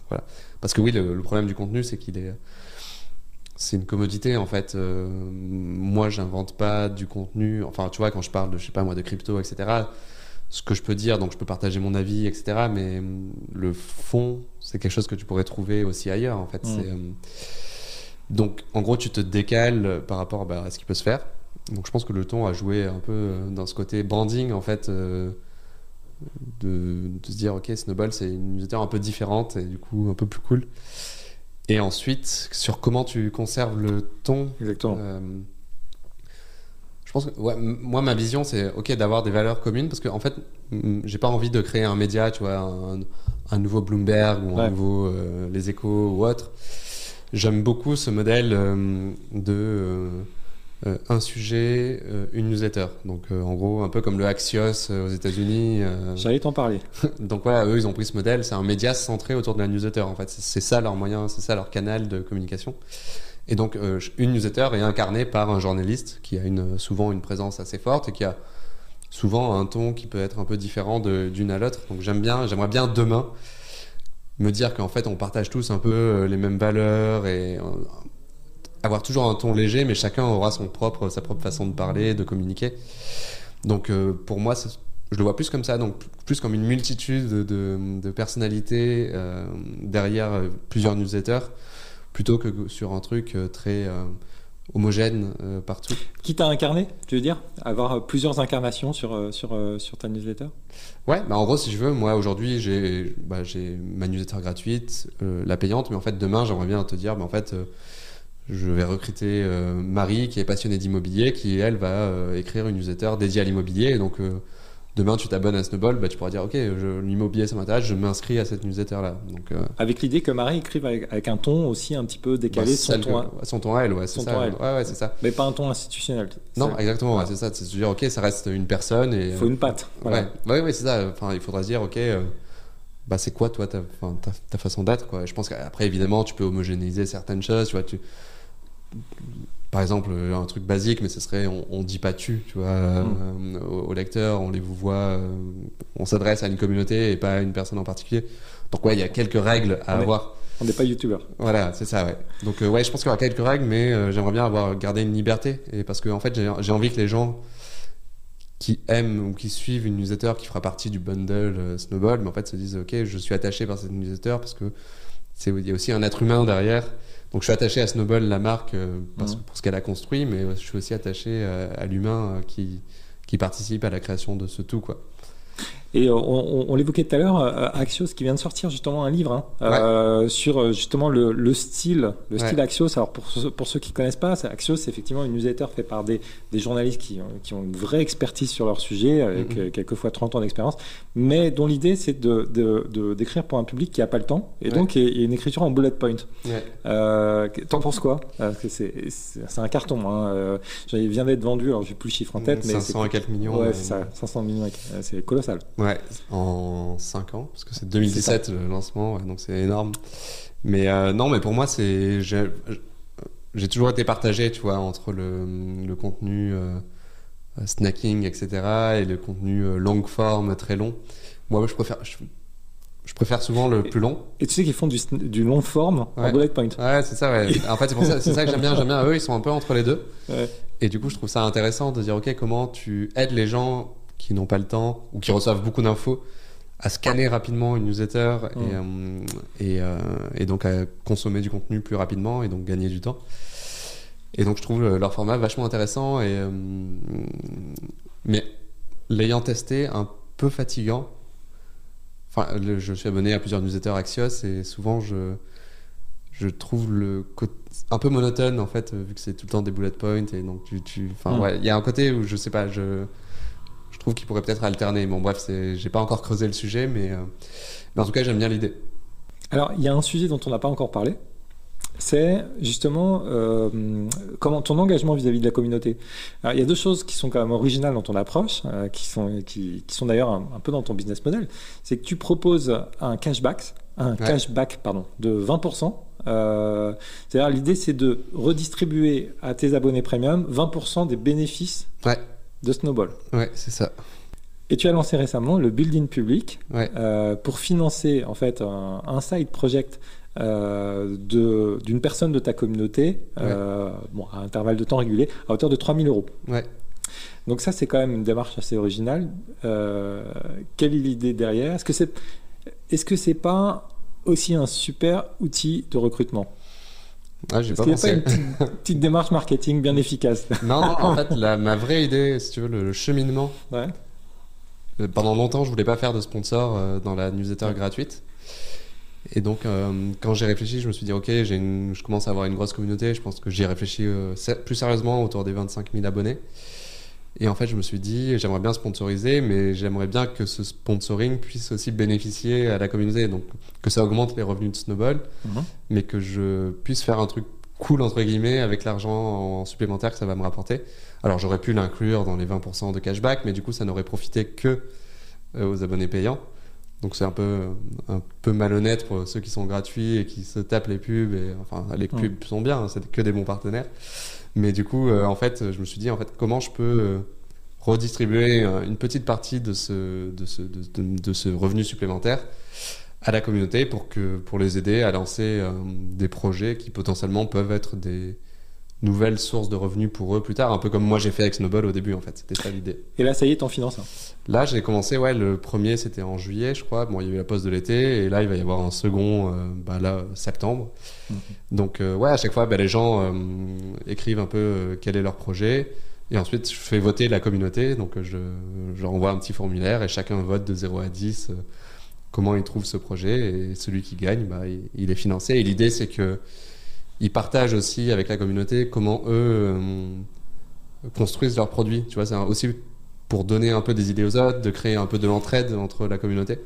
voilà. Parce que oui, le, le problème du contenu, c'est qu'il est, c'est une commodité en fait. Euh, moi, j'invente pas du contenu. Enfin, tu vois, quand je parle de, je sais pas moi, de crypto, etc. Ce que je peux dire, donc je peux partager mon avis, etc. Mais hum, le fond, c'est quelque chose que tu pourrais trouver aussi ailleurs en fait. Mm. C'est, hum, donc, en gros, tu te décales par rapport bah, à ce qui peut se faire. Donc, je pense que le ton a joué un peu euh, dans ce côté branding, en fait, euh, de, de se dire, ok, Snowball, c'est une newsletter un peu différente et du coup un peu plus cool. Et ensuite, sur comment tu conserves le ton. Exactement. euh, pense que, ouais, m- moi, ma vision, c'est ok d'avoir des valeurs communes parce que, en fait, j'ai pas envie de créer un média, tu vois, un, un nouveau Bloomberg ou un nouveau euh, Les Échos ou autre. J'aime beaucoup ce modèle euh, de euh, euh, un sujet, une newsletter. Donc, en gros, un peu comme le Axios aux États-Unis. J'allais t'en parler. donc voilà, eux, ils ont pris ce modèle. C'est un média centré autour de la newsletter. En fait, c'est ça leur moyen, c'est ça leur canal de communication. Et donc, euh, une newsletter est incarnée par un journaliste qui a souvent une présence assez forte et qui a souvent un ton qui peut être un peu différent d'une à l'autre. Donc j'aime bien, j'aimerais bien demain me dire qu'en fait on partage tous un peu euh, les mêmes valeurs et euh, avoir toujours un ton léger, mais chacun aura son propre, sa propre façon de parler, de communiquer. Donc pour moi, je le vois plus comme ça, donc plus comme une multitude de, personnalités derrière plusieurs newsletters, plutôt que sur un truc euh, très euh, homogène euh, partout. Quitte à incarner, tu veux dire Avoir euh, plusieurs incarnations sur, euh, sur, sur ta newsletter? Ouais, bah en gros, si je veux, moi aujourd'hui, j'ai bah, ma newsletter gratuite, la payante, mais en fait, demain, j'aimerais bien te dire, bah, en fait, je vais recruter Marie, qui est passionnée d'immobilier, qui, elle, va écrire une newsletter dédiée à l'immobilier. Donc, demain, tu t'abonnes à Snowball, bah, tu pourras dire, OK, je- l'immobilier, ça m'intéresse, je m'inscris à cette newsletter-là. Donc, euh, Avec l'idée que Marie écrive avec, avec un ton aussi un petit peu décalé, bah, son celle ton, que- son ton à elle, ouais, c'est son ça. ton à elle. Ouais, ouais, ça. mais pas un ton institutionnel. Non, exactement, ouais, c'est ça. C'est se dire, OK, ça reste une personne et. Il faut une patte. Voilà. Ouais, ouais, c'est ça. Enfin, il faudra se dire, ok, euh, bah, c'est quoi toi ta, ta façon d'être quoi. Je pense qu'après, évidemment, tu peux homogénéiser certaines choses. Tu vois, tu... Par exemple, euh, un truc basique, mais ce serait on, on dit pas tu, tu vois, euh, au, au lecteur, on les vous voit, euh, on s'adresse à une communauté et pas à une personne en particulier. Donc ouais, il y a quelques règles à avoir. On n'est pas youtubeur. Voilà, c'est ça, ouais. Donc euh, ouais, je pense qu'il y aura quelques règles, mais euh, j'aimerais bien avoir gardé une liberté, et parce que en fait, j'ai envie que les gens qui aiment ou qui suivent une newsletter qui fera partie du bundle euh, Snowball, mais en fait se disent ok, je suis attaché par cette newsletter parce que c'est il y a aussi un être humain derrière. Donc je suis attaché à Snowball, la marque, euh, parce, Mhm. pour ce qu'elle a construit, mais je suis aussi attaché euh, à l'humain euh, qui qui participe à la création de ce tout, quoi. Et euh, on, on- on l'évoquait tout à l'heure, euh, Axios qui vient de sortir justement un livre hein, euh, sur euh, justement le, le style, le Ouais. style Axios. Alors pour, pour ceux qui connaissent pas, Axios c'est effectivement une newsletter faite par des, des journalistes qui, ont- qui ont une vraie expertise sur leur sujet, avec Mhm. euh, quelquefois 30 ans d'expérience, mais dont l'idée c'est de, de, de- d'écrire pour un public qui a pas le temps, et Ouais. donc il y a- une écriture en bullet point. Ouais. Euh, T'en penses quoi? Parce que c'est, un carton. Hein. Il vient d'être vendu, alors j'ai plus le chiffre en tête, mais 500 c'est et quelques millions. Ouais, c'est ça, 500 millions, c'est colossal. Ouais, en 5 ans, parce que c'est 2017 le lancement, ouais, donc c'est énorme. Mais euh, non, mais pour moi, c'est j'ai toujours été partagé, tu vois, entre le, le contenu euh, snacking, etc., et le contenu euh, longue forme, très long. Moi, je préfère, je, je préfère souvent le plus long. Et tu sais qu'ils font du, du long forme en Ouais. bullet point. Ouais, c'est ça, ouais. En fait, c'est ça, ça que j'aime bien. J'aime bien. Eux, ils sont un peu entre les deux. Ouais. Et du coup, je trouve ça intéressant de dire, ok, comment tu aides les gens qui n'ont pas le temps ou qui reçoivent beaucoup d'infos à scanner rapidement une newsletter et, euh, et, euh, et donc à consommer du contenu plus rapidement et donc gagner du temps. Et donc, je trouve le- leur format vachement intéressant et euh, mais l'ayant testé, un peu fatigant. Enfin, le- je suis abonné à plusieurs newsletters Axios et souvent je je trouve le côté un peu monotone en fait vu que c'est tout le temps des bullet points et donc tu tu enfin Mm. ouais il y a un côté où je sais pas je trouve qu'il pourrait peut-être alterner. Bon, bref, j'ai pas encore creusé le sujet, mais, mais en tout cas, j'aime bien l'idée. Alors, il y a un sujet dont on n'a pas encore parlé, c'est justement euh, comment ton engagement vis-à-vis de la communauté. il y a deux choses qui sont quand même originales dans ton approche, euh, qui sont, qui, sont d'ailleurs un, peu dans ton business model. C'est que tu proposes un cashback, un cashback pardon, de 20%. Euh, c'est-à-dire l'idée c'est de redistribuer à tes abonnés premium 20% des bénéfices de Snowball. Ouais, c'est ça. Et tu as lancé récemment le building public pour financer en fait un, un side project euh, d'une personne de ta communauté euh, bon, à intervalle de temps régulier à hauteur de 3000 euros. Ouais. Donc ça, c'est quand même une démarche assez originale. Euh, quelle est l'idée derrière? Est-ce que c'est est-ce que c'est pas aussi un super outil de recrutement? Ah, j'ai pas pensé. Pas une petite, démarche marketing bien efficace. Non, non en fait, la, ma vraie idée, si tu veux, le, cheminement. Ouais. Pendant longtemps, je voulais pas faire de sponsor dans la newsletter gratuite. Et donc, euh, quand j'ai réfléchi, je me suis dit, ok, une, je commence à avoir une grosse communauté. Je pense que j'y ai réfléchi euh, plus sérieusement autour des 25 000 abonnés. Et en fait, je me suis dit, j'aimerais bien sponsoriser, mais j'aimerais bien que ce sponsoring puisse aussi bénéficier à la communauté. Donc, que ça augmente les revenus de Snowball, mhm. mais que je puisse faire un truc cool, entre guillemets, avec l'argent supplémentaire que ça va me rapporter. Alors, j'aurais pu l'inclure dans les 20% de cashback, mais du coup, ça n'aurait profité que euh, aux abonnés payants. Donc c'est un peu, un peu malhonnête pour ceux qui sont gratuits et qui se tapent les pubs. Et, enfin, les pubs sont bien, hein, c'est que des bons partenaires. Mais du coup, euh, en fait, je me suis dit, en fait, comment je peux euh, redistribuer euh, une petite partie de ce, de ce, revenu supplémentaire à la communauté pour les aider à lancer des projets qui potentiellement peuvent être des, nouvelle source de revenus pour eux plus tard, un peu comme moi j'ai fait avec Snowball au début en fait, c'était ça l'idée. Et là ça y est, t'en finances hein. Là j'ai commencé, ouais, le premier c'était en juillet je crois, bon il y a eu la pause de l'été et là il va y avoir un second, euh, bah, là septembre. Mhm. Donc euh, ouais à chaque fois bah, les gens euh, écrivent un peu quel est leur projet et ensuite je fais voter la communauté, donc je, je renvoie un petit formulaire et chacun vote de 0 à 10 comment il trouve ce projet et celui qui gagne bah, il, il est financé et l'idée c'est que ils partagent aussi avec la communauté comment eux euh, construisent leurs produits. Tu vois, c'est aussi pour donner un peu des idées aux autres, de créer un peu de l'entraide entre la communauté.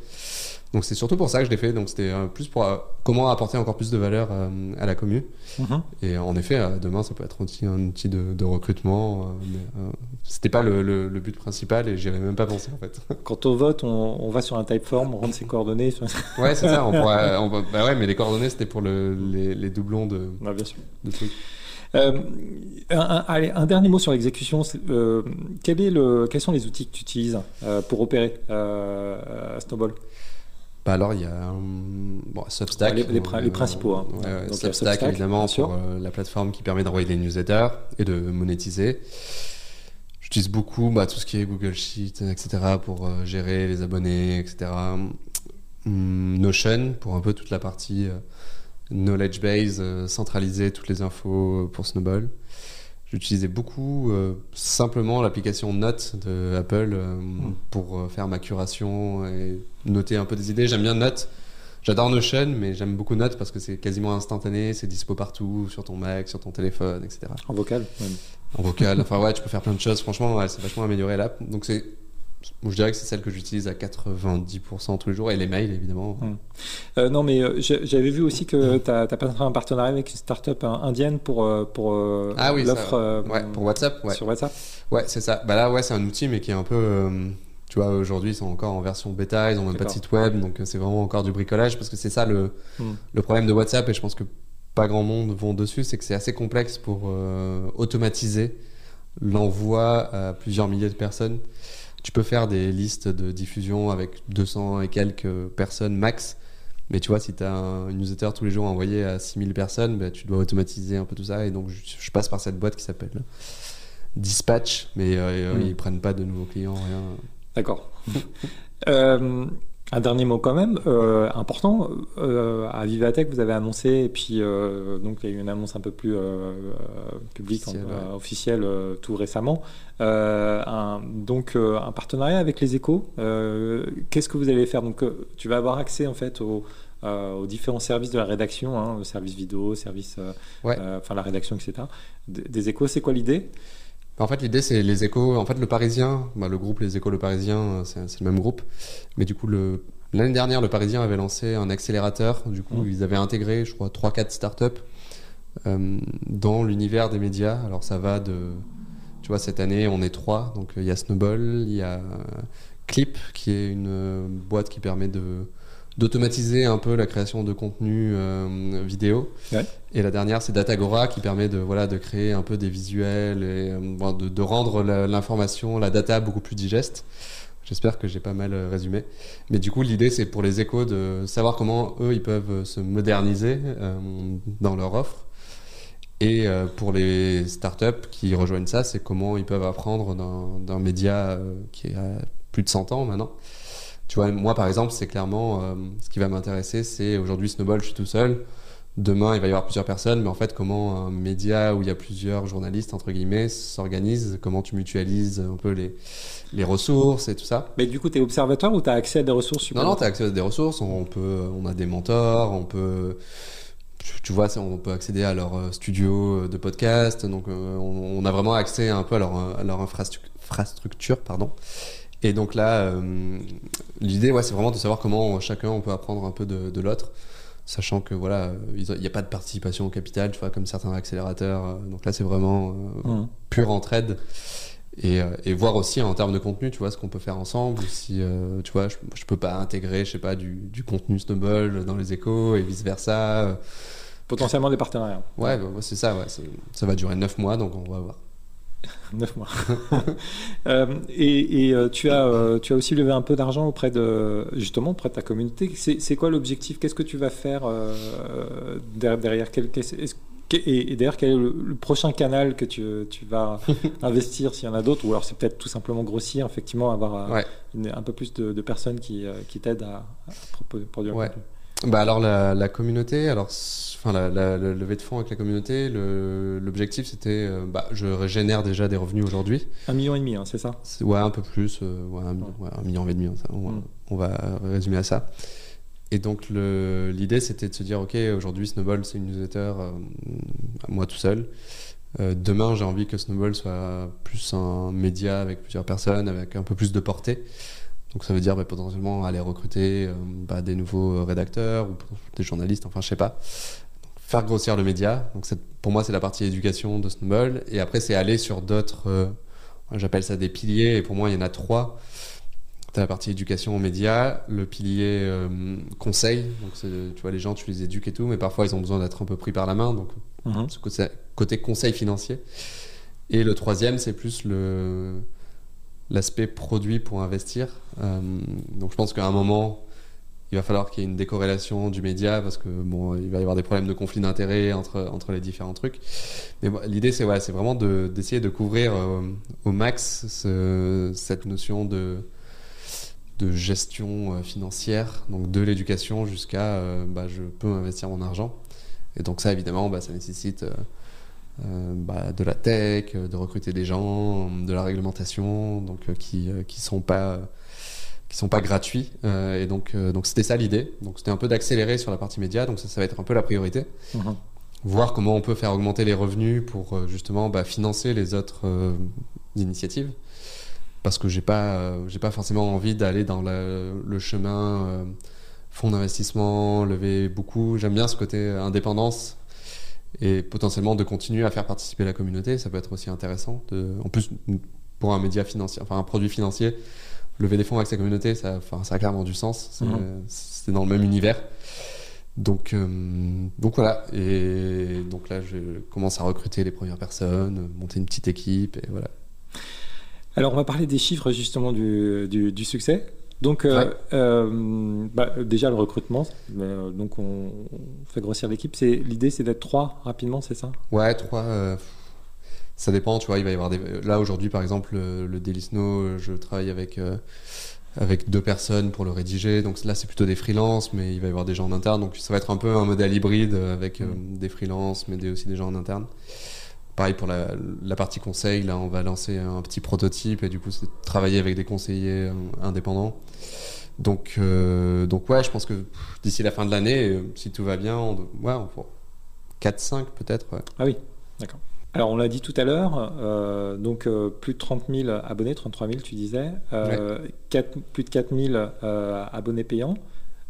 Donc c'est surtout pour ça que je l'ai fait. Donc c'était euh, plus pour euh, comment apporter encore plus de valeur euh, à la commune. Mhm. Et en effet, demain ça peut être aussi un outil de, recrutement. mais c'était pas le, but principal et j'y avais même pas pensé en fait. Quand on vote, on, va sur un typeform, on rentre ses coordonnées. ouais, c'est ça. On bah ouais, mais les coordonnées c'était pour les, doublons de, bien sûr. de trucs. un, allez, un, dernier mot sur l'exécution. quel est le, quels sont les outils que tu utilises pour opérer Snowball? Bah, alors, il y a bon, Substack. Les, les, principaux. Hein. Substack, évidemment, pour euh, la plateforme qui permet d'envoyer des newsletters et de monétiser. J'utilise beaucoup bah, tout ce qui est Google Sheet, etc. pour euh, gérer les abonnés, etc. Hum, Notion pour un peu toute la partie euh, knowledge base, centraliser toutes les infos pour Snowball. J'utilisais beaucoup euh, simplement l'application Note de Apple euh, hmm. pour euh, faire ma curation et noter un peu des idées. J'aime bien Note. J'adore Notion, mais j'aime beaucoup Note parce que c'est quasiment instantané, c'est dispo partout, sur ton Mac, sur ton téléphone, etc. En vocal même. En vocal, enfin ouais, tu peux faire plein de choses. Franchement, c'est vachement amélioré l'app. Donc c'est je dirais que c'est celle que j'utilise à 90% tous les jours, et les mails évidemment. Hum. Euh, non, mais euh, j'avais vu aussi que tu as, as, un partenariat avec une startup indienne pour, euh, pour ah, oui, l'offre ouais, pour WhatsApp. Ouais. Sur WhatsApp Ouais, c'est ça. Bah là, ouais, c'est un outil, mais qui est un peu. tu vois, aujourd'hui, ils sont encore en version bêta, ils ont même pas de site web, donc c'est vraiment encore du bricolage, parce que c'est ça le, hum. le problème de WhatsApp, et je pense que pas grand monde vont dessus, c'est que c'est assez complexe pour automatiser l'envoi à plusieurs milliers de personnes. Tu peux faire des listes de diffusion avec 200 et quelques personnes max. Mais tu vois, si tu as un newsletter tous les jours envoyé à 6000 personnes, bah, tu dois automatiser un peu tout ça. Et donc, je, passe par cette boîte qui s'appelle Dispatch, mais euh, hmm. ils prennent pas de nouveaux clients, rien. D'accord. euh, un dernier mot quand même, euh, important. Euh, à Vivatech, vous avez annoncé, et puis euh, donc il y a eu une annonce un peu plus publique, officielle, tout récemment. Un, donc un partenariat avec les échos. Qu'est-ce que vous allez faire? Donc tu vas avoir accès en fait aux, aux différents services de la rédaction, hein, service vidéo, service, enfin la rédaction, etc. Des, échos, c'est quoi l'idée? En fait, l'idée, c'est les échos. En fait, le Parisien, bah, le groupe Les Échos Le Parisien, c'est le même groupe. Mais du coup, l'année dernière, le Parisien avait lancé un accélérateur. Du coup, mmh. ils avaient intégré, je crois, 3-4 startups euh, dans l'univers des médias. Alors, ça va de. Tu vois, cette année, on est trois. Donc, il y a Snowball, il y a Clip, qui est une boîte qui permet de d'automatiser un peu la création de contenu euh, vidéo. Et la dernière, c'est Datagora qui permet de voilà de créer un peu des visuels et euh, de, rendre l'information, la, data beaucoup plus digeste. J'espère que j'ai pas mal euh, résumé. Mais du coup, l'idée, c'est pour les échos de savoir comment eux, ils peuvent se moderniser dans leur offre. Et pour les startups qui rejoignent ça, c'est comment ils peuvent apprendre d'un média qui a plus de 100 ans maintenant tu vois, moi par exemple, c'est clairement euh, ce qui va m'intéresser, c'est aujourd'hui Snowball, je suis tout seul. Demain, il va y avoir plusieurs personnes, mais en fait, comment un média où il y a plusieurs journalistes, entre guillemets, s'organise, comment tu mutualises un peu les, les ressources et tout ça. Mais du coup, tu es observateur ou tu as accès à des ressources Non, non, tu as accès à des ressources. On, peut, on a des mentors, on peut. Tu vois, on peut accéder à leur euh, studio de podcast. Donc, euh, on, a vraiment accès un peu à leur, à leur infrastructure. Pardon. Et donc là, euh, l'idée, ouais, c'est vraiment de savoir comment chacun on peut apprendre un peu de, l'autre, sachant que voilà, il n'y a pas de participation au capital, tu vois, comme certains accélérateurs. Euh, donc là, c'est vraiment euh, mmh. pure entraide. Et, et, voir aussi en termes de contenu, tu vois, ce qu'on peut faire ensemble. Si, tu vois, je, je, peux pas intégrer, je sais pas, du, du contenu Snowball dans les échos et vice versa. Potentiellement des partenariats. Ouais, bah, c'est ça, ouais. Ça va durer 9 mois, donc on va voir. 9 mois. Euh, et, euh, tu, as, euh, tu as aussi levé un peu d'argent auprès de, justement, auprès de ta communauté. C'est quoi l'objectif? Qu'est-ce que tu vas faire derrière, quel, et, d'ailleurs, quel est le, prochain canal que tu, tu vas investir s'il y en a d'autres? Ou alors c'est peut-être tout simplement grossir, effectivement, avoir un peu plus de, personnes qui, qui t'aident à, produire ouais. Bah alors la, la communauté, alors enfin la, la, levée de fonds avec la communauté, l'objectif c'était, euh, bah, je génère déjà des revenus aujourd'hui. Un million et demi, hein, c'est ça? Ouais, un peu plus, euh, ouais, un, million et demi, hein, mm. on, va résumer à ça. Et donc l'idée c'était de se dire, ok, aujourd'hui Snowball c'est une newsletter, euh, moi tout seul. demain j'ai envie que Snowball soit plus un média avec plusieurs personnes, avec un peu plus de portée. Donc ça veut dire bah, potentiellement aller recruter euh, bah, des nouveaux rédacteurs ou des journalistes, enfin je sais pas. faire grossir le média. Donc pour moi c'est la partie éducation de Snowball. Et après c'est aller sur d'autres, euh, j'appelle ça des piliers. Et pour moi il y en a trois. Tu as la partie éducation aux médias, le pilier euh, conseil. Donc tu vois les gens tu les éduques et tout, mais parfois ils ont besoin d'être un peu pris par la main. Donc mhm. ce côté, côté conseil financier. Et le troisième c'est plus le l'aspect produit pour investir. Euh, donc je pense qu'à un moment, il va falloir qu'il y ait une décorrélation du média parce que bon, il va y avoir des problèmes de conflit d'intérêts entre, entre les différents trucs. Mais l'idée, c'est ouais, c'est vraiment d'essayer de, couvrir euh, au max cette notion de, de gestion euh, financière, donc de l'éducation jusqu'à bah, je peux investir mon argent. Et donc ça, évidemment, bah, ça nécessite bah, de la tech, euh, de recruter des gens, de la réglementation, donc euh, qui qui sont pas qui sont pas gratuits. et donc donc c'était ça l'idée. Donc c'était un peu d'accélérer sur la partie média. Donc ça ça va être un peu la priorité. Mhm. Voir comment on peut faire augmenter les revenus pour justement bah, financer les autres initiatives. Parce que j'ai pas j'ai pas forcément envie d'aller dans le chemin fonds d'investissement, lever beaucoup. J'aime bien ce côté indépendance et potentiellement de continuer à faire participer la communauté. Ça peut être aussi intéressant. De, en plus, pour un média financier, enfin un produit financier, lever des fonds avec sa communauté, ça, enfin, ça a clairement du sens. C'est mhm. dans le même univers. Donc, euh, donc voilà. Et donc là, je commence à recruter les premières personnes, monter une petite équipe, et voilà. Alors, on va parler des chiffres justement du, du, du succès. Donc, euh, euh, bah, déjà le recrutement, euh, donc on, fait grossir l'équipe. C'est l'idée, c'est d'être trois rapidement, c'est ça? Ouais, trois. ça dépend, tu vois. Il va y avoir des. Là aujourd'hui, par exemple, le, Daily Snow, je travaille avec avec deux personnes pour le rédiger. Donc là, c'est plutôt des freelances, mais il va y avoir des gens en interne. Donc ça va être un peu un modèle hybride avec mm. des freelances, mais aussi des gens en interne. Pareil pour la, partie conseil, là on va lancer un petit prototype et du coup c'est travailler avec des conseillers indépendants. Donc, euh, donc ouais, je pense que d'ici la fin de l'année, euh, si tout va bien, on, ouais, on 4-5 peut-être. Ah oui, d'accord. Alors, on l'a dit tout à l'heure, euh, donc euh, plus de 30 000 abonnés, 33 000, tu disais, plus de 4 000 euh, abonnés payants.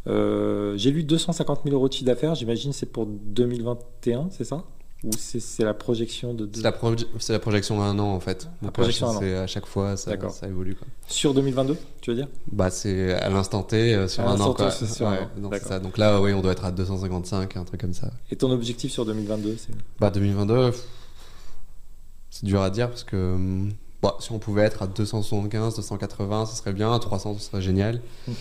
J'ai lu 250 000 euros de chiffre d'affaires, j'imagine c'est pour 2021, c'est ça? Ou c'est la projection de, de- C'est la, proje- c'est la projection à un an en fait. La Donc, projection à un an. c'est à chaque fois ça, évolue. Quoi. sur 2022, tu veux dire? Bah, c'est à l'instant T euh, sur À un an. Quoi. Un an. ça. Donc là, oui, on doit être à 255, un truc comme ça. Et ton objectif sur 2022, c'est? Bah 2022, pff, c'est dur à dire parce que hum, bah, si on pouvait être à 275, 280, ce serait bien, 300, ce serait génial.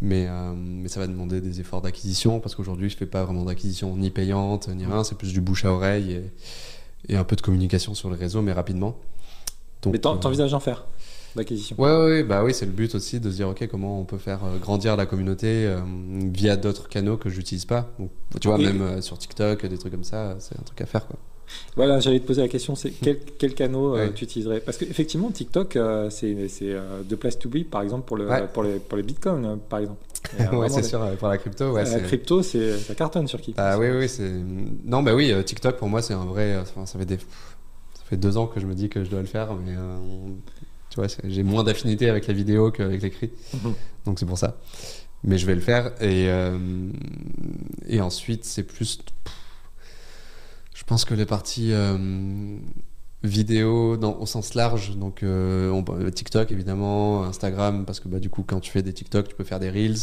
mais, euh, mais ça va demander des efforts d'acquisition parce qu'aujourd'hui, je fais pas vraiment d'acquisition ni payante ni rien, c'est plus du bouche à oreille et, et un peu de communication sur le réseau, mais rapidement. Donc, Mais euh, t'envisages d'en faire d'acquisition? Ouais, ouais, ouais, bah oui, c'est le but aussi de se dire, ok, comment on peut faire euh, grandir la communauté euh, via d'autres canaux que j'utilise pas. Donc, tu vois, même euh, sur TikTok, des trucs comme ça, c'est un truc à faire, quoi. Voilà, j'allais te poser la question, c'est quel, quel canal euh, tu utiliserais? Parce qu'effectivement, TikTok, euh, c'est euh, de place to be, par exemple, pour, le, Ouais. pour, les, pour les bitcoins, par exemple. Ouais, c'est sûr, pour la crypto, ouais. la crypto, ça cartonne sur qui? Ah oui, oui, c'est. Non, bah oui, TikTok pour moi c'est un vrai. Enfin, ça fait des. Ça fait deux ans que je me dis que je dois le faire, mais euh, tu vois, j'ai moins d'affinité avec la vidéo qu'avec l'écrit, Mhm. donc c'est pour ça. Mais je vais le faire et et ensuite c'est plus. Pense que les parties euh, vidéo dans, au sens large, donc euh, on- euh, TikTok évidemment, Instagram parce que bah du coup quand tu fais des TikTok tu peux faire des reels.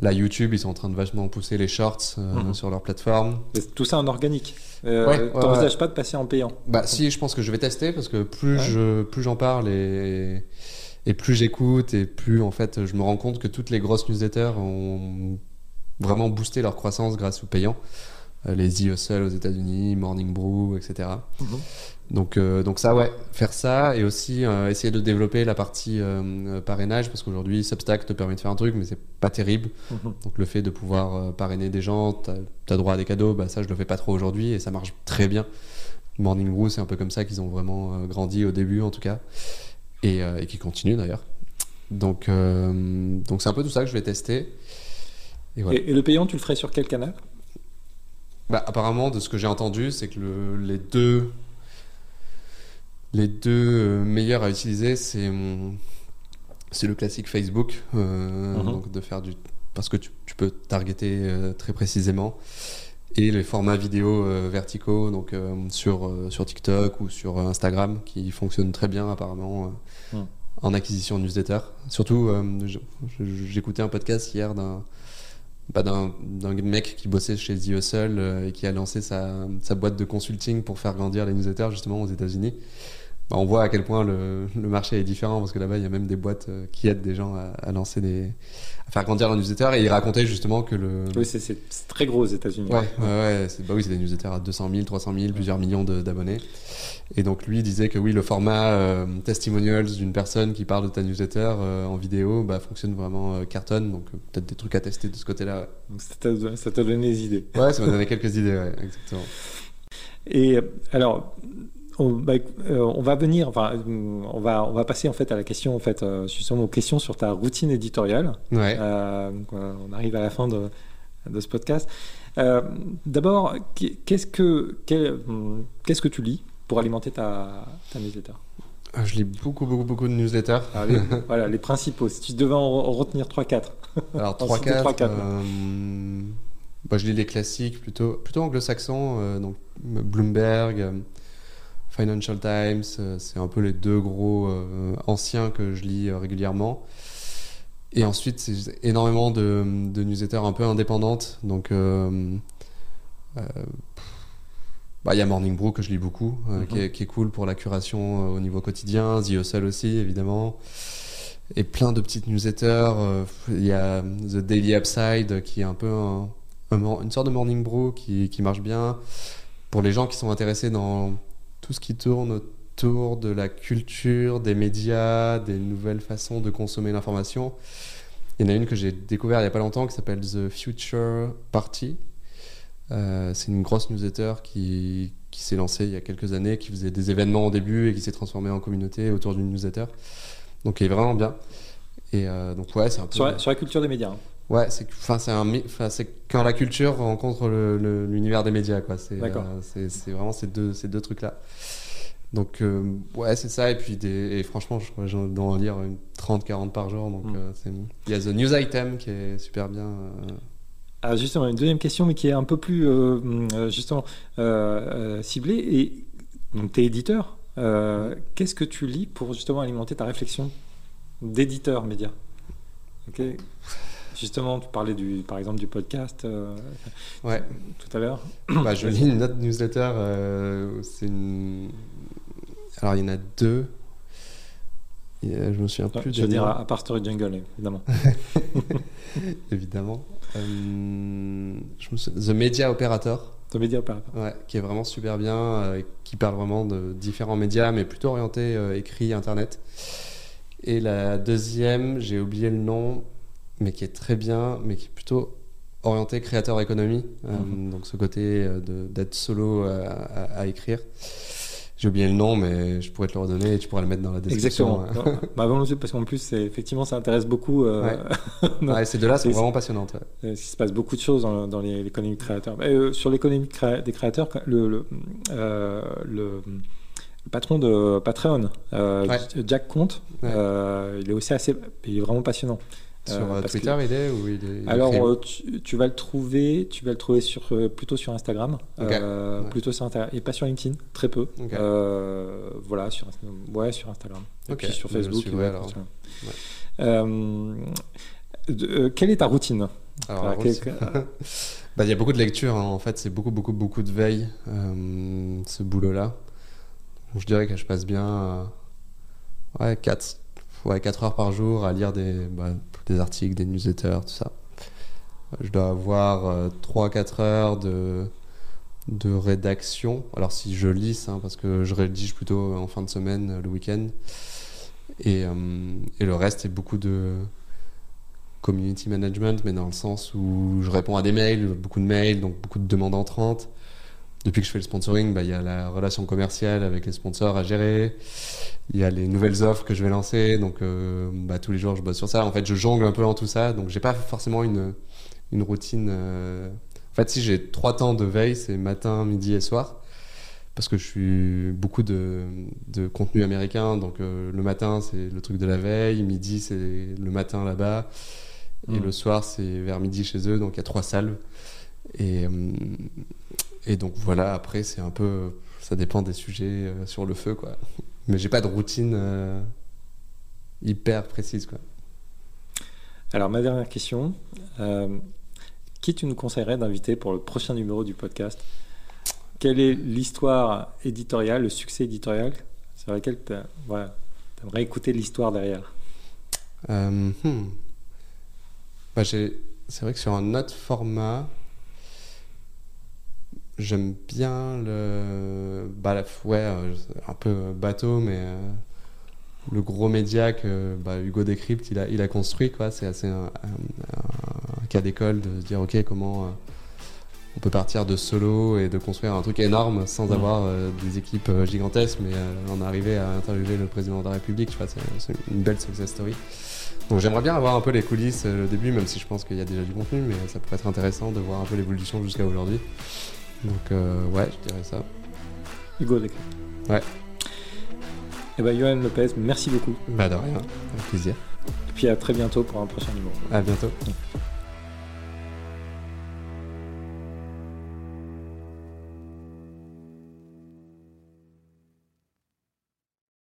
Là, YouTube, ils sont en train de vachement pousser les shorts euh, Mhm. sur leur plateforme. Mais Tout ça en organique. Euh, Ouais, ouais, T'envisages pas de passer en payant Bah si, je pense que je vais tester parce que plus je plus j'en parle et et plus j'écoute et plus en fait je me rends compte que toutes les grosses newsletters ont vraiment boosté leur croissance grâce au payant. Euh, Les The Hustle aux États-Unis, Morning Brew, etc. Mhm. Donc euh, donc ça ouais, faire ça et aussi euh, essayer de développer la partie euh, parrainage parce qu'aujourd'hui Substack te permet de faire un truc mais c'est pas terrible. Mhm. Donc le fait de pouvoir parrainer des gens, t'as as droit à des cadeaux, bah ça je le fais pas trop aujourd'hui et ça marche très bien. Morning Brew c'est un peu comme ça qu'ils ont vraiment grandi au début en tout cas et, et qui continuent d'ailleurs. Donc donc c'est un peu tout ça que je vais tester. Et voilà. et, et le payant, tu le ferais sur quel canal? Bah, apparemment de ce que j'ai entendu c'est que le- les deux les deux euh, meilleurs à utiliser c'est c'est le classique Facebook euh, Mhm. donc de faire du parce que tu, tu peux targeter euh, très précisément et les formats vidéo euh, verticaux donc sur sur TikTok ou sur Instagram qui fonctionnent très bien apparemment Mhm. en acquisition de newsletter surtout j'écoutais un podcast hier d'un bah, d'un mec qui bossait chez The Hustle euh, et qui a lancé sa, sa boîte de consulting pour faire grandir les newsletters justement aux États-Unis. Bah, on voit à quel point le, le marché est différent parce que là-bas il y a même des boîtes euh, qui aident des gens à, à lancer des à faire grandir leur newsletter et il racontait justement que le Oui, c'est- très gros aux États-Unis. Ouais, ouais, c'est bah oui, c'est des newsletters à 200 000, 300 000, plusieurs millions d'abonnés. Et donc lui disait que oui, le format euh, testimonials d'une personne qui parle de ta newsletter euh, en vidéo, bah fonctionne vraiment euh, cartonne. Donc peut-être des trucs à tester de ce côté-là. ouais. Donc ça t'a donné des idées. Ouais, ça m'a donné quelques idées, ouais, exactement. Et alors, on, bah, euh, on va venir, enfin, euh, on va, on va passer en fait à la question, en fait, euh, aux questions sur ta routine éditoriale. Ouais. Euh, on arrive à la fin de, de ce podcast. D'abord, qu'est-ce que, hum, qu'est-ce que tu lis pour alimenter ta, ta newsletter? Ah, Je lis beaucoup, beaucoup, beaucoup de newsletters. Ah, les- Voilà, les principaux. Si tu devais en, en retenir 3-4. Alors En citer 3-4. trois, quatre, euh, bah, je lis les classiques plutôt, plutôt anglo-saxons, euh, donc Bloomberg, Financial Times, euh, c'est un peu les deux gros euh, anciens que je lis euh, régulièrement. Et ensuite, c'est énormément de, de newsletters un peu indépendantes. Donc, bah, il y a Morning Brew que je lis beaucoup, Mhm. qui, est, qui est cool pour la curation au niveau quotidien. The Hustle aussi, évidemment. Et plein de petites newsletters. Il y a The Daily Upside qui est un peu un- une sorte de Morning Brew qui, qui marche bien. Pour les gens qui sont intéressés dans tout ce qui tourne autour de la culture, des médias, des nouvelles façons de consommer l'information. Il y en a une que j'ai découvert il n'y a pas longtemps qui s'appelle The Future Party. Euh, c'est une grosse newsletter qui, qui s'est lancée il y a quelques années, qui faisait des événements au début et qui s'est transformée en communauté autour d'une newsletter. Donc elle est vraiment bien. Et euh, donc ouais, c'est un peu... Sur la, sur la culture des médias. hein. Ouais, c'est enfin c'est un enfin c'est quand la culture rencontre l'univers des médias quoi. C'est c'est vraiment ces deux ces deux trucs là. Donc ouais c'est ça et puis des et franchement je crois j'en dois en lire une 30 40 par jour donc mm. c'est il y a The News Item qui est super bien. Ah, justement, une deuxième question, mais qui est un peu plus justement ciblée. Et donc, tu es éditeur. Euh, qu'est-ce que tu lis pour justement alimenter ta réflexion d'éditeur média? Justement, tu parlais du, par exemple du podcast euh, ouais. tout à l'heure. Bah, je lis une autre newsletter. Euh, c'est une... Alors, il y en a deux. je me souviens plus. Je veux dire, à, part Story Jungle, évidemment. évidemment. je me The Media Operator. The Media Operator. Ouais, qui est vraiment super bien, qui parle vraiment de différents médias, mais plutôt orienté écrit, internet. Et la deuxième, j'ai oublié le nom, mais qui est très bien, mais qui est plutôt orienté créateur économie. Euh, mhm. donc ce côté euh, d'être solo à, écrire. J'ai oublié le nom, mais je pourrais te le redonner et tu pourrais le mettre dans la description. Exactement. bah, parce qu'en plus, effectivement, ça intéresse beaucoup. Euh, ouais. ces deux-là sont vraiment passionnantes. Il se passe beaucoup de choses dans, l'économie de créateurs. sur l'économie des créateurs, le, le, le le patron de Patreon, euh, Jack Comte, euh, il est aussi assez, il est vraiment passionnant. Sur euh, Twitter, il est ou il est Alors, tu, vas le trouver, tu vas le trouver sur plutôt sur Instagram, plutôt sur et pas sur LinkedIn, très peu. voilà, sur ouais, sur Instagram. Et puis sur Facebook. quelle est ta routine? Alors, bah, il y a beaucoup de lectures. Hein. En fait, c'est beaucoup, beaucoup, beaucoup de veille, ce boulot-là je dirais que je passe bien ouais, 4, ouais, 4 heures par jour à lire des, bah, des articles, des newsletters, tout ça. Je dois avoir 3-4 euh, heures de, de rédaction. Alors si je lis, hein, parce que je rédige plutôt en fin de semaine, le week-end. Et, euh, et, le reste est beaucoup de community management, mais dans le sens où je réponds à des mails, beaucoup de mails, donc beaucoup de demandes entrantes depuis que je fais le sponsoring, bah, il y a la relation commerciale avec les sponsors à gérer. Il y a les nouvelles offres que je vais lancer. Donc, euh, bah, tous les jours, je bosse sur ça. En fait, je jongle un peu en tout ça. Donc, j'ai pas forcément une, une routine. Euh, en fait, si j'ai trois temps de veille, c'est matin, midi et soir. Parce que je suis beaucoup de, de contenu américain. Donc, euh, le matin, c'est le truc de la veille. Midi, c'est le matin là-bas. Et mmh. le soir, c'est vers midi chez eux. Donc, il y a trois salves. Et, et donc voilà, après, c'est un peu. Ça dépend des sujets euh, sur le feu, quoi. Mais j'ai pas de routine euh, hyper précise, quoi. Alors, ma dernière question. Euh, qui tu nous conseillerais d'inviter pour le prochain numéro du podcast? Quelle est l'histoire éditoriale, le succès éditorial sur lequel tu voilà, aimerais écouter l'histoire derrière? Hmm. bah, C'est vrai que sur un autre format, J'aime bien le. Bah, ouais, euh, un peu bateau, mais euh, le gros média que bah, Hugo Décrypte il a, il a construit. quoi. C'est assez un, cas d'école de se dire ok, comment euh, on peut partir de solo et de construire un truc énorme sans avoir des équipes gigantesques, mais en arriver à interviewer le président de la République. C'est une belle success story. Donc j'aimerais bien avoir un peu les coulisses au début, même si je pense qu'il y a déjà du contenu, mais ça pourrait être intéressant de voir un peu l'évolution jusqu'à aujourd'hui. Donc, euh, ouais, je dirais ça. Hugo Ouais. Et eh ben, Johan Lopez, merci beaucoup. Bah, de rien, avec plaisir. Et puis à très bientôt pour un prochain numéro. À bientôt.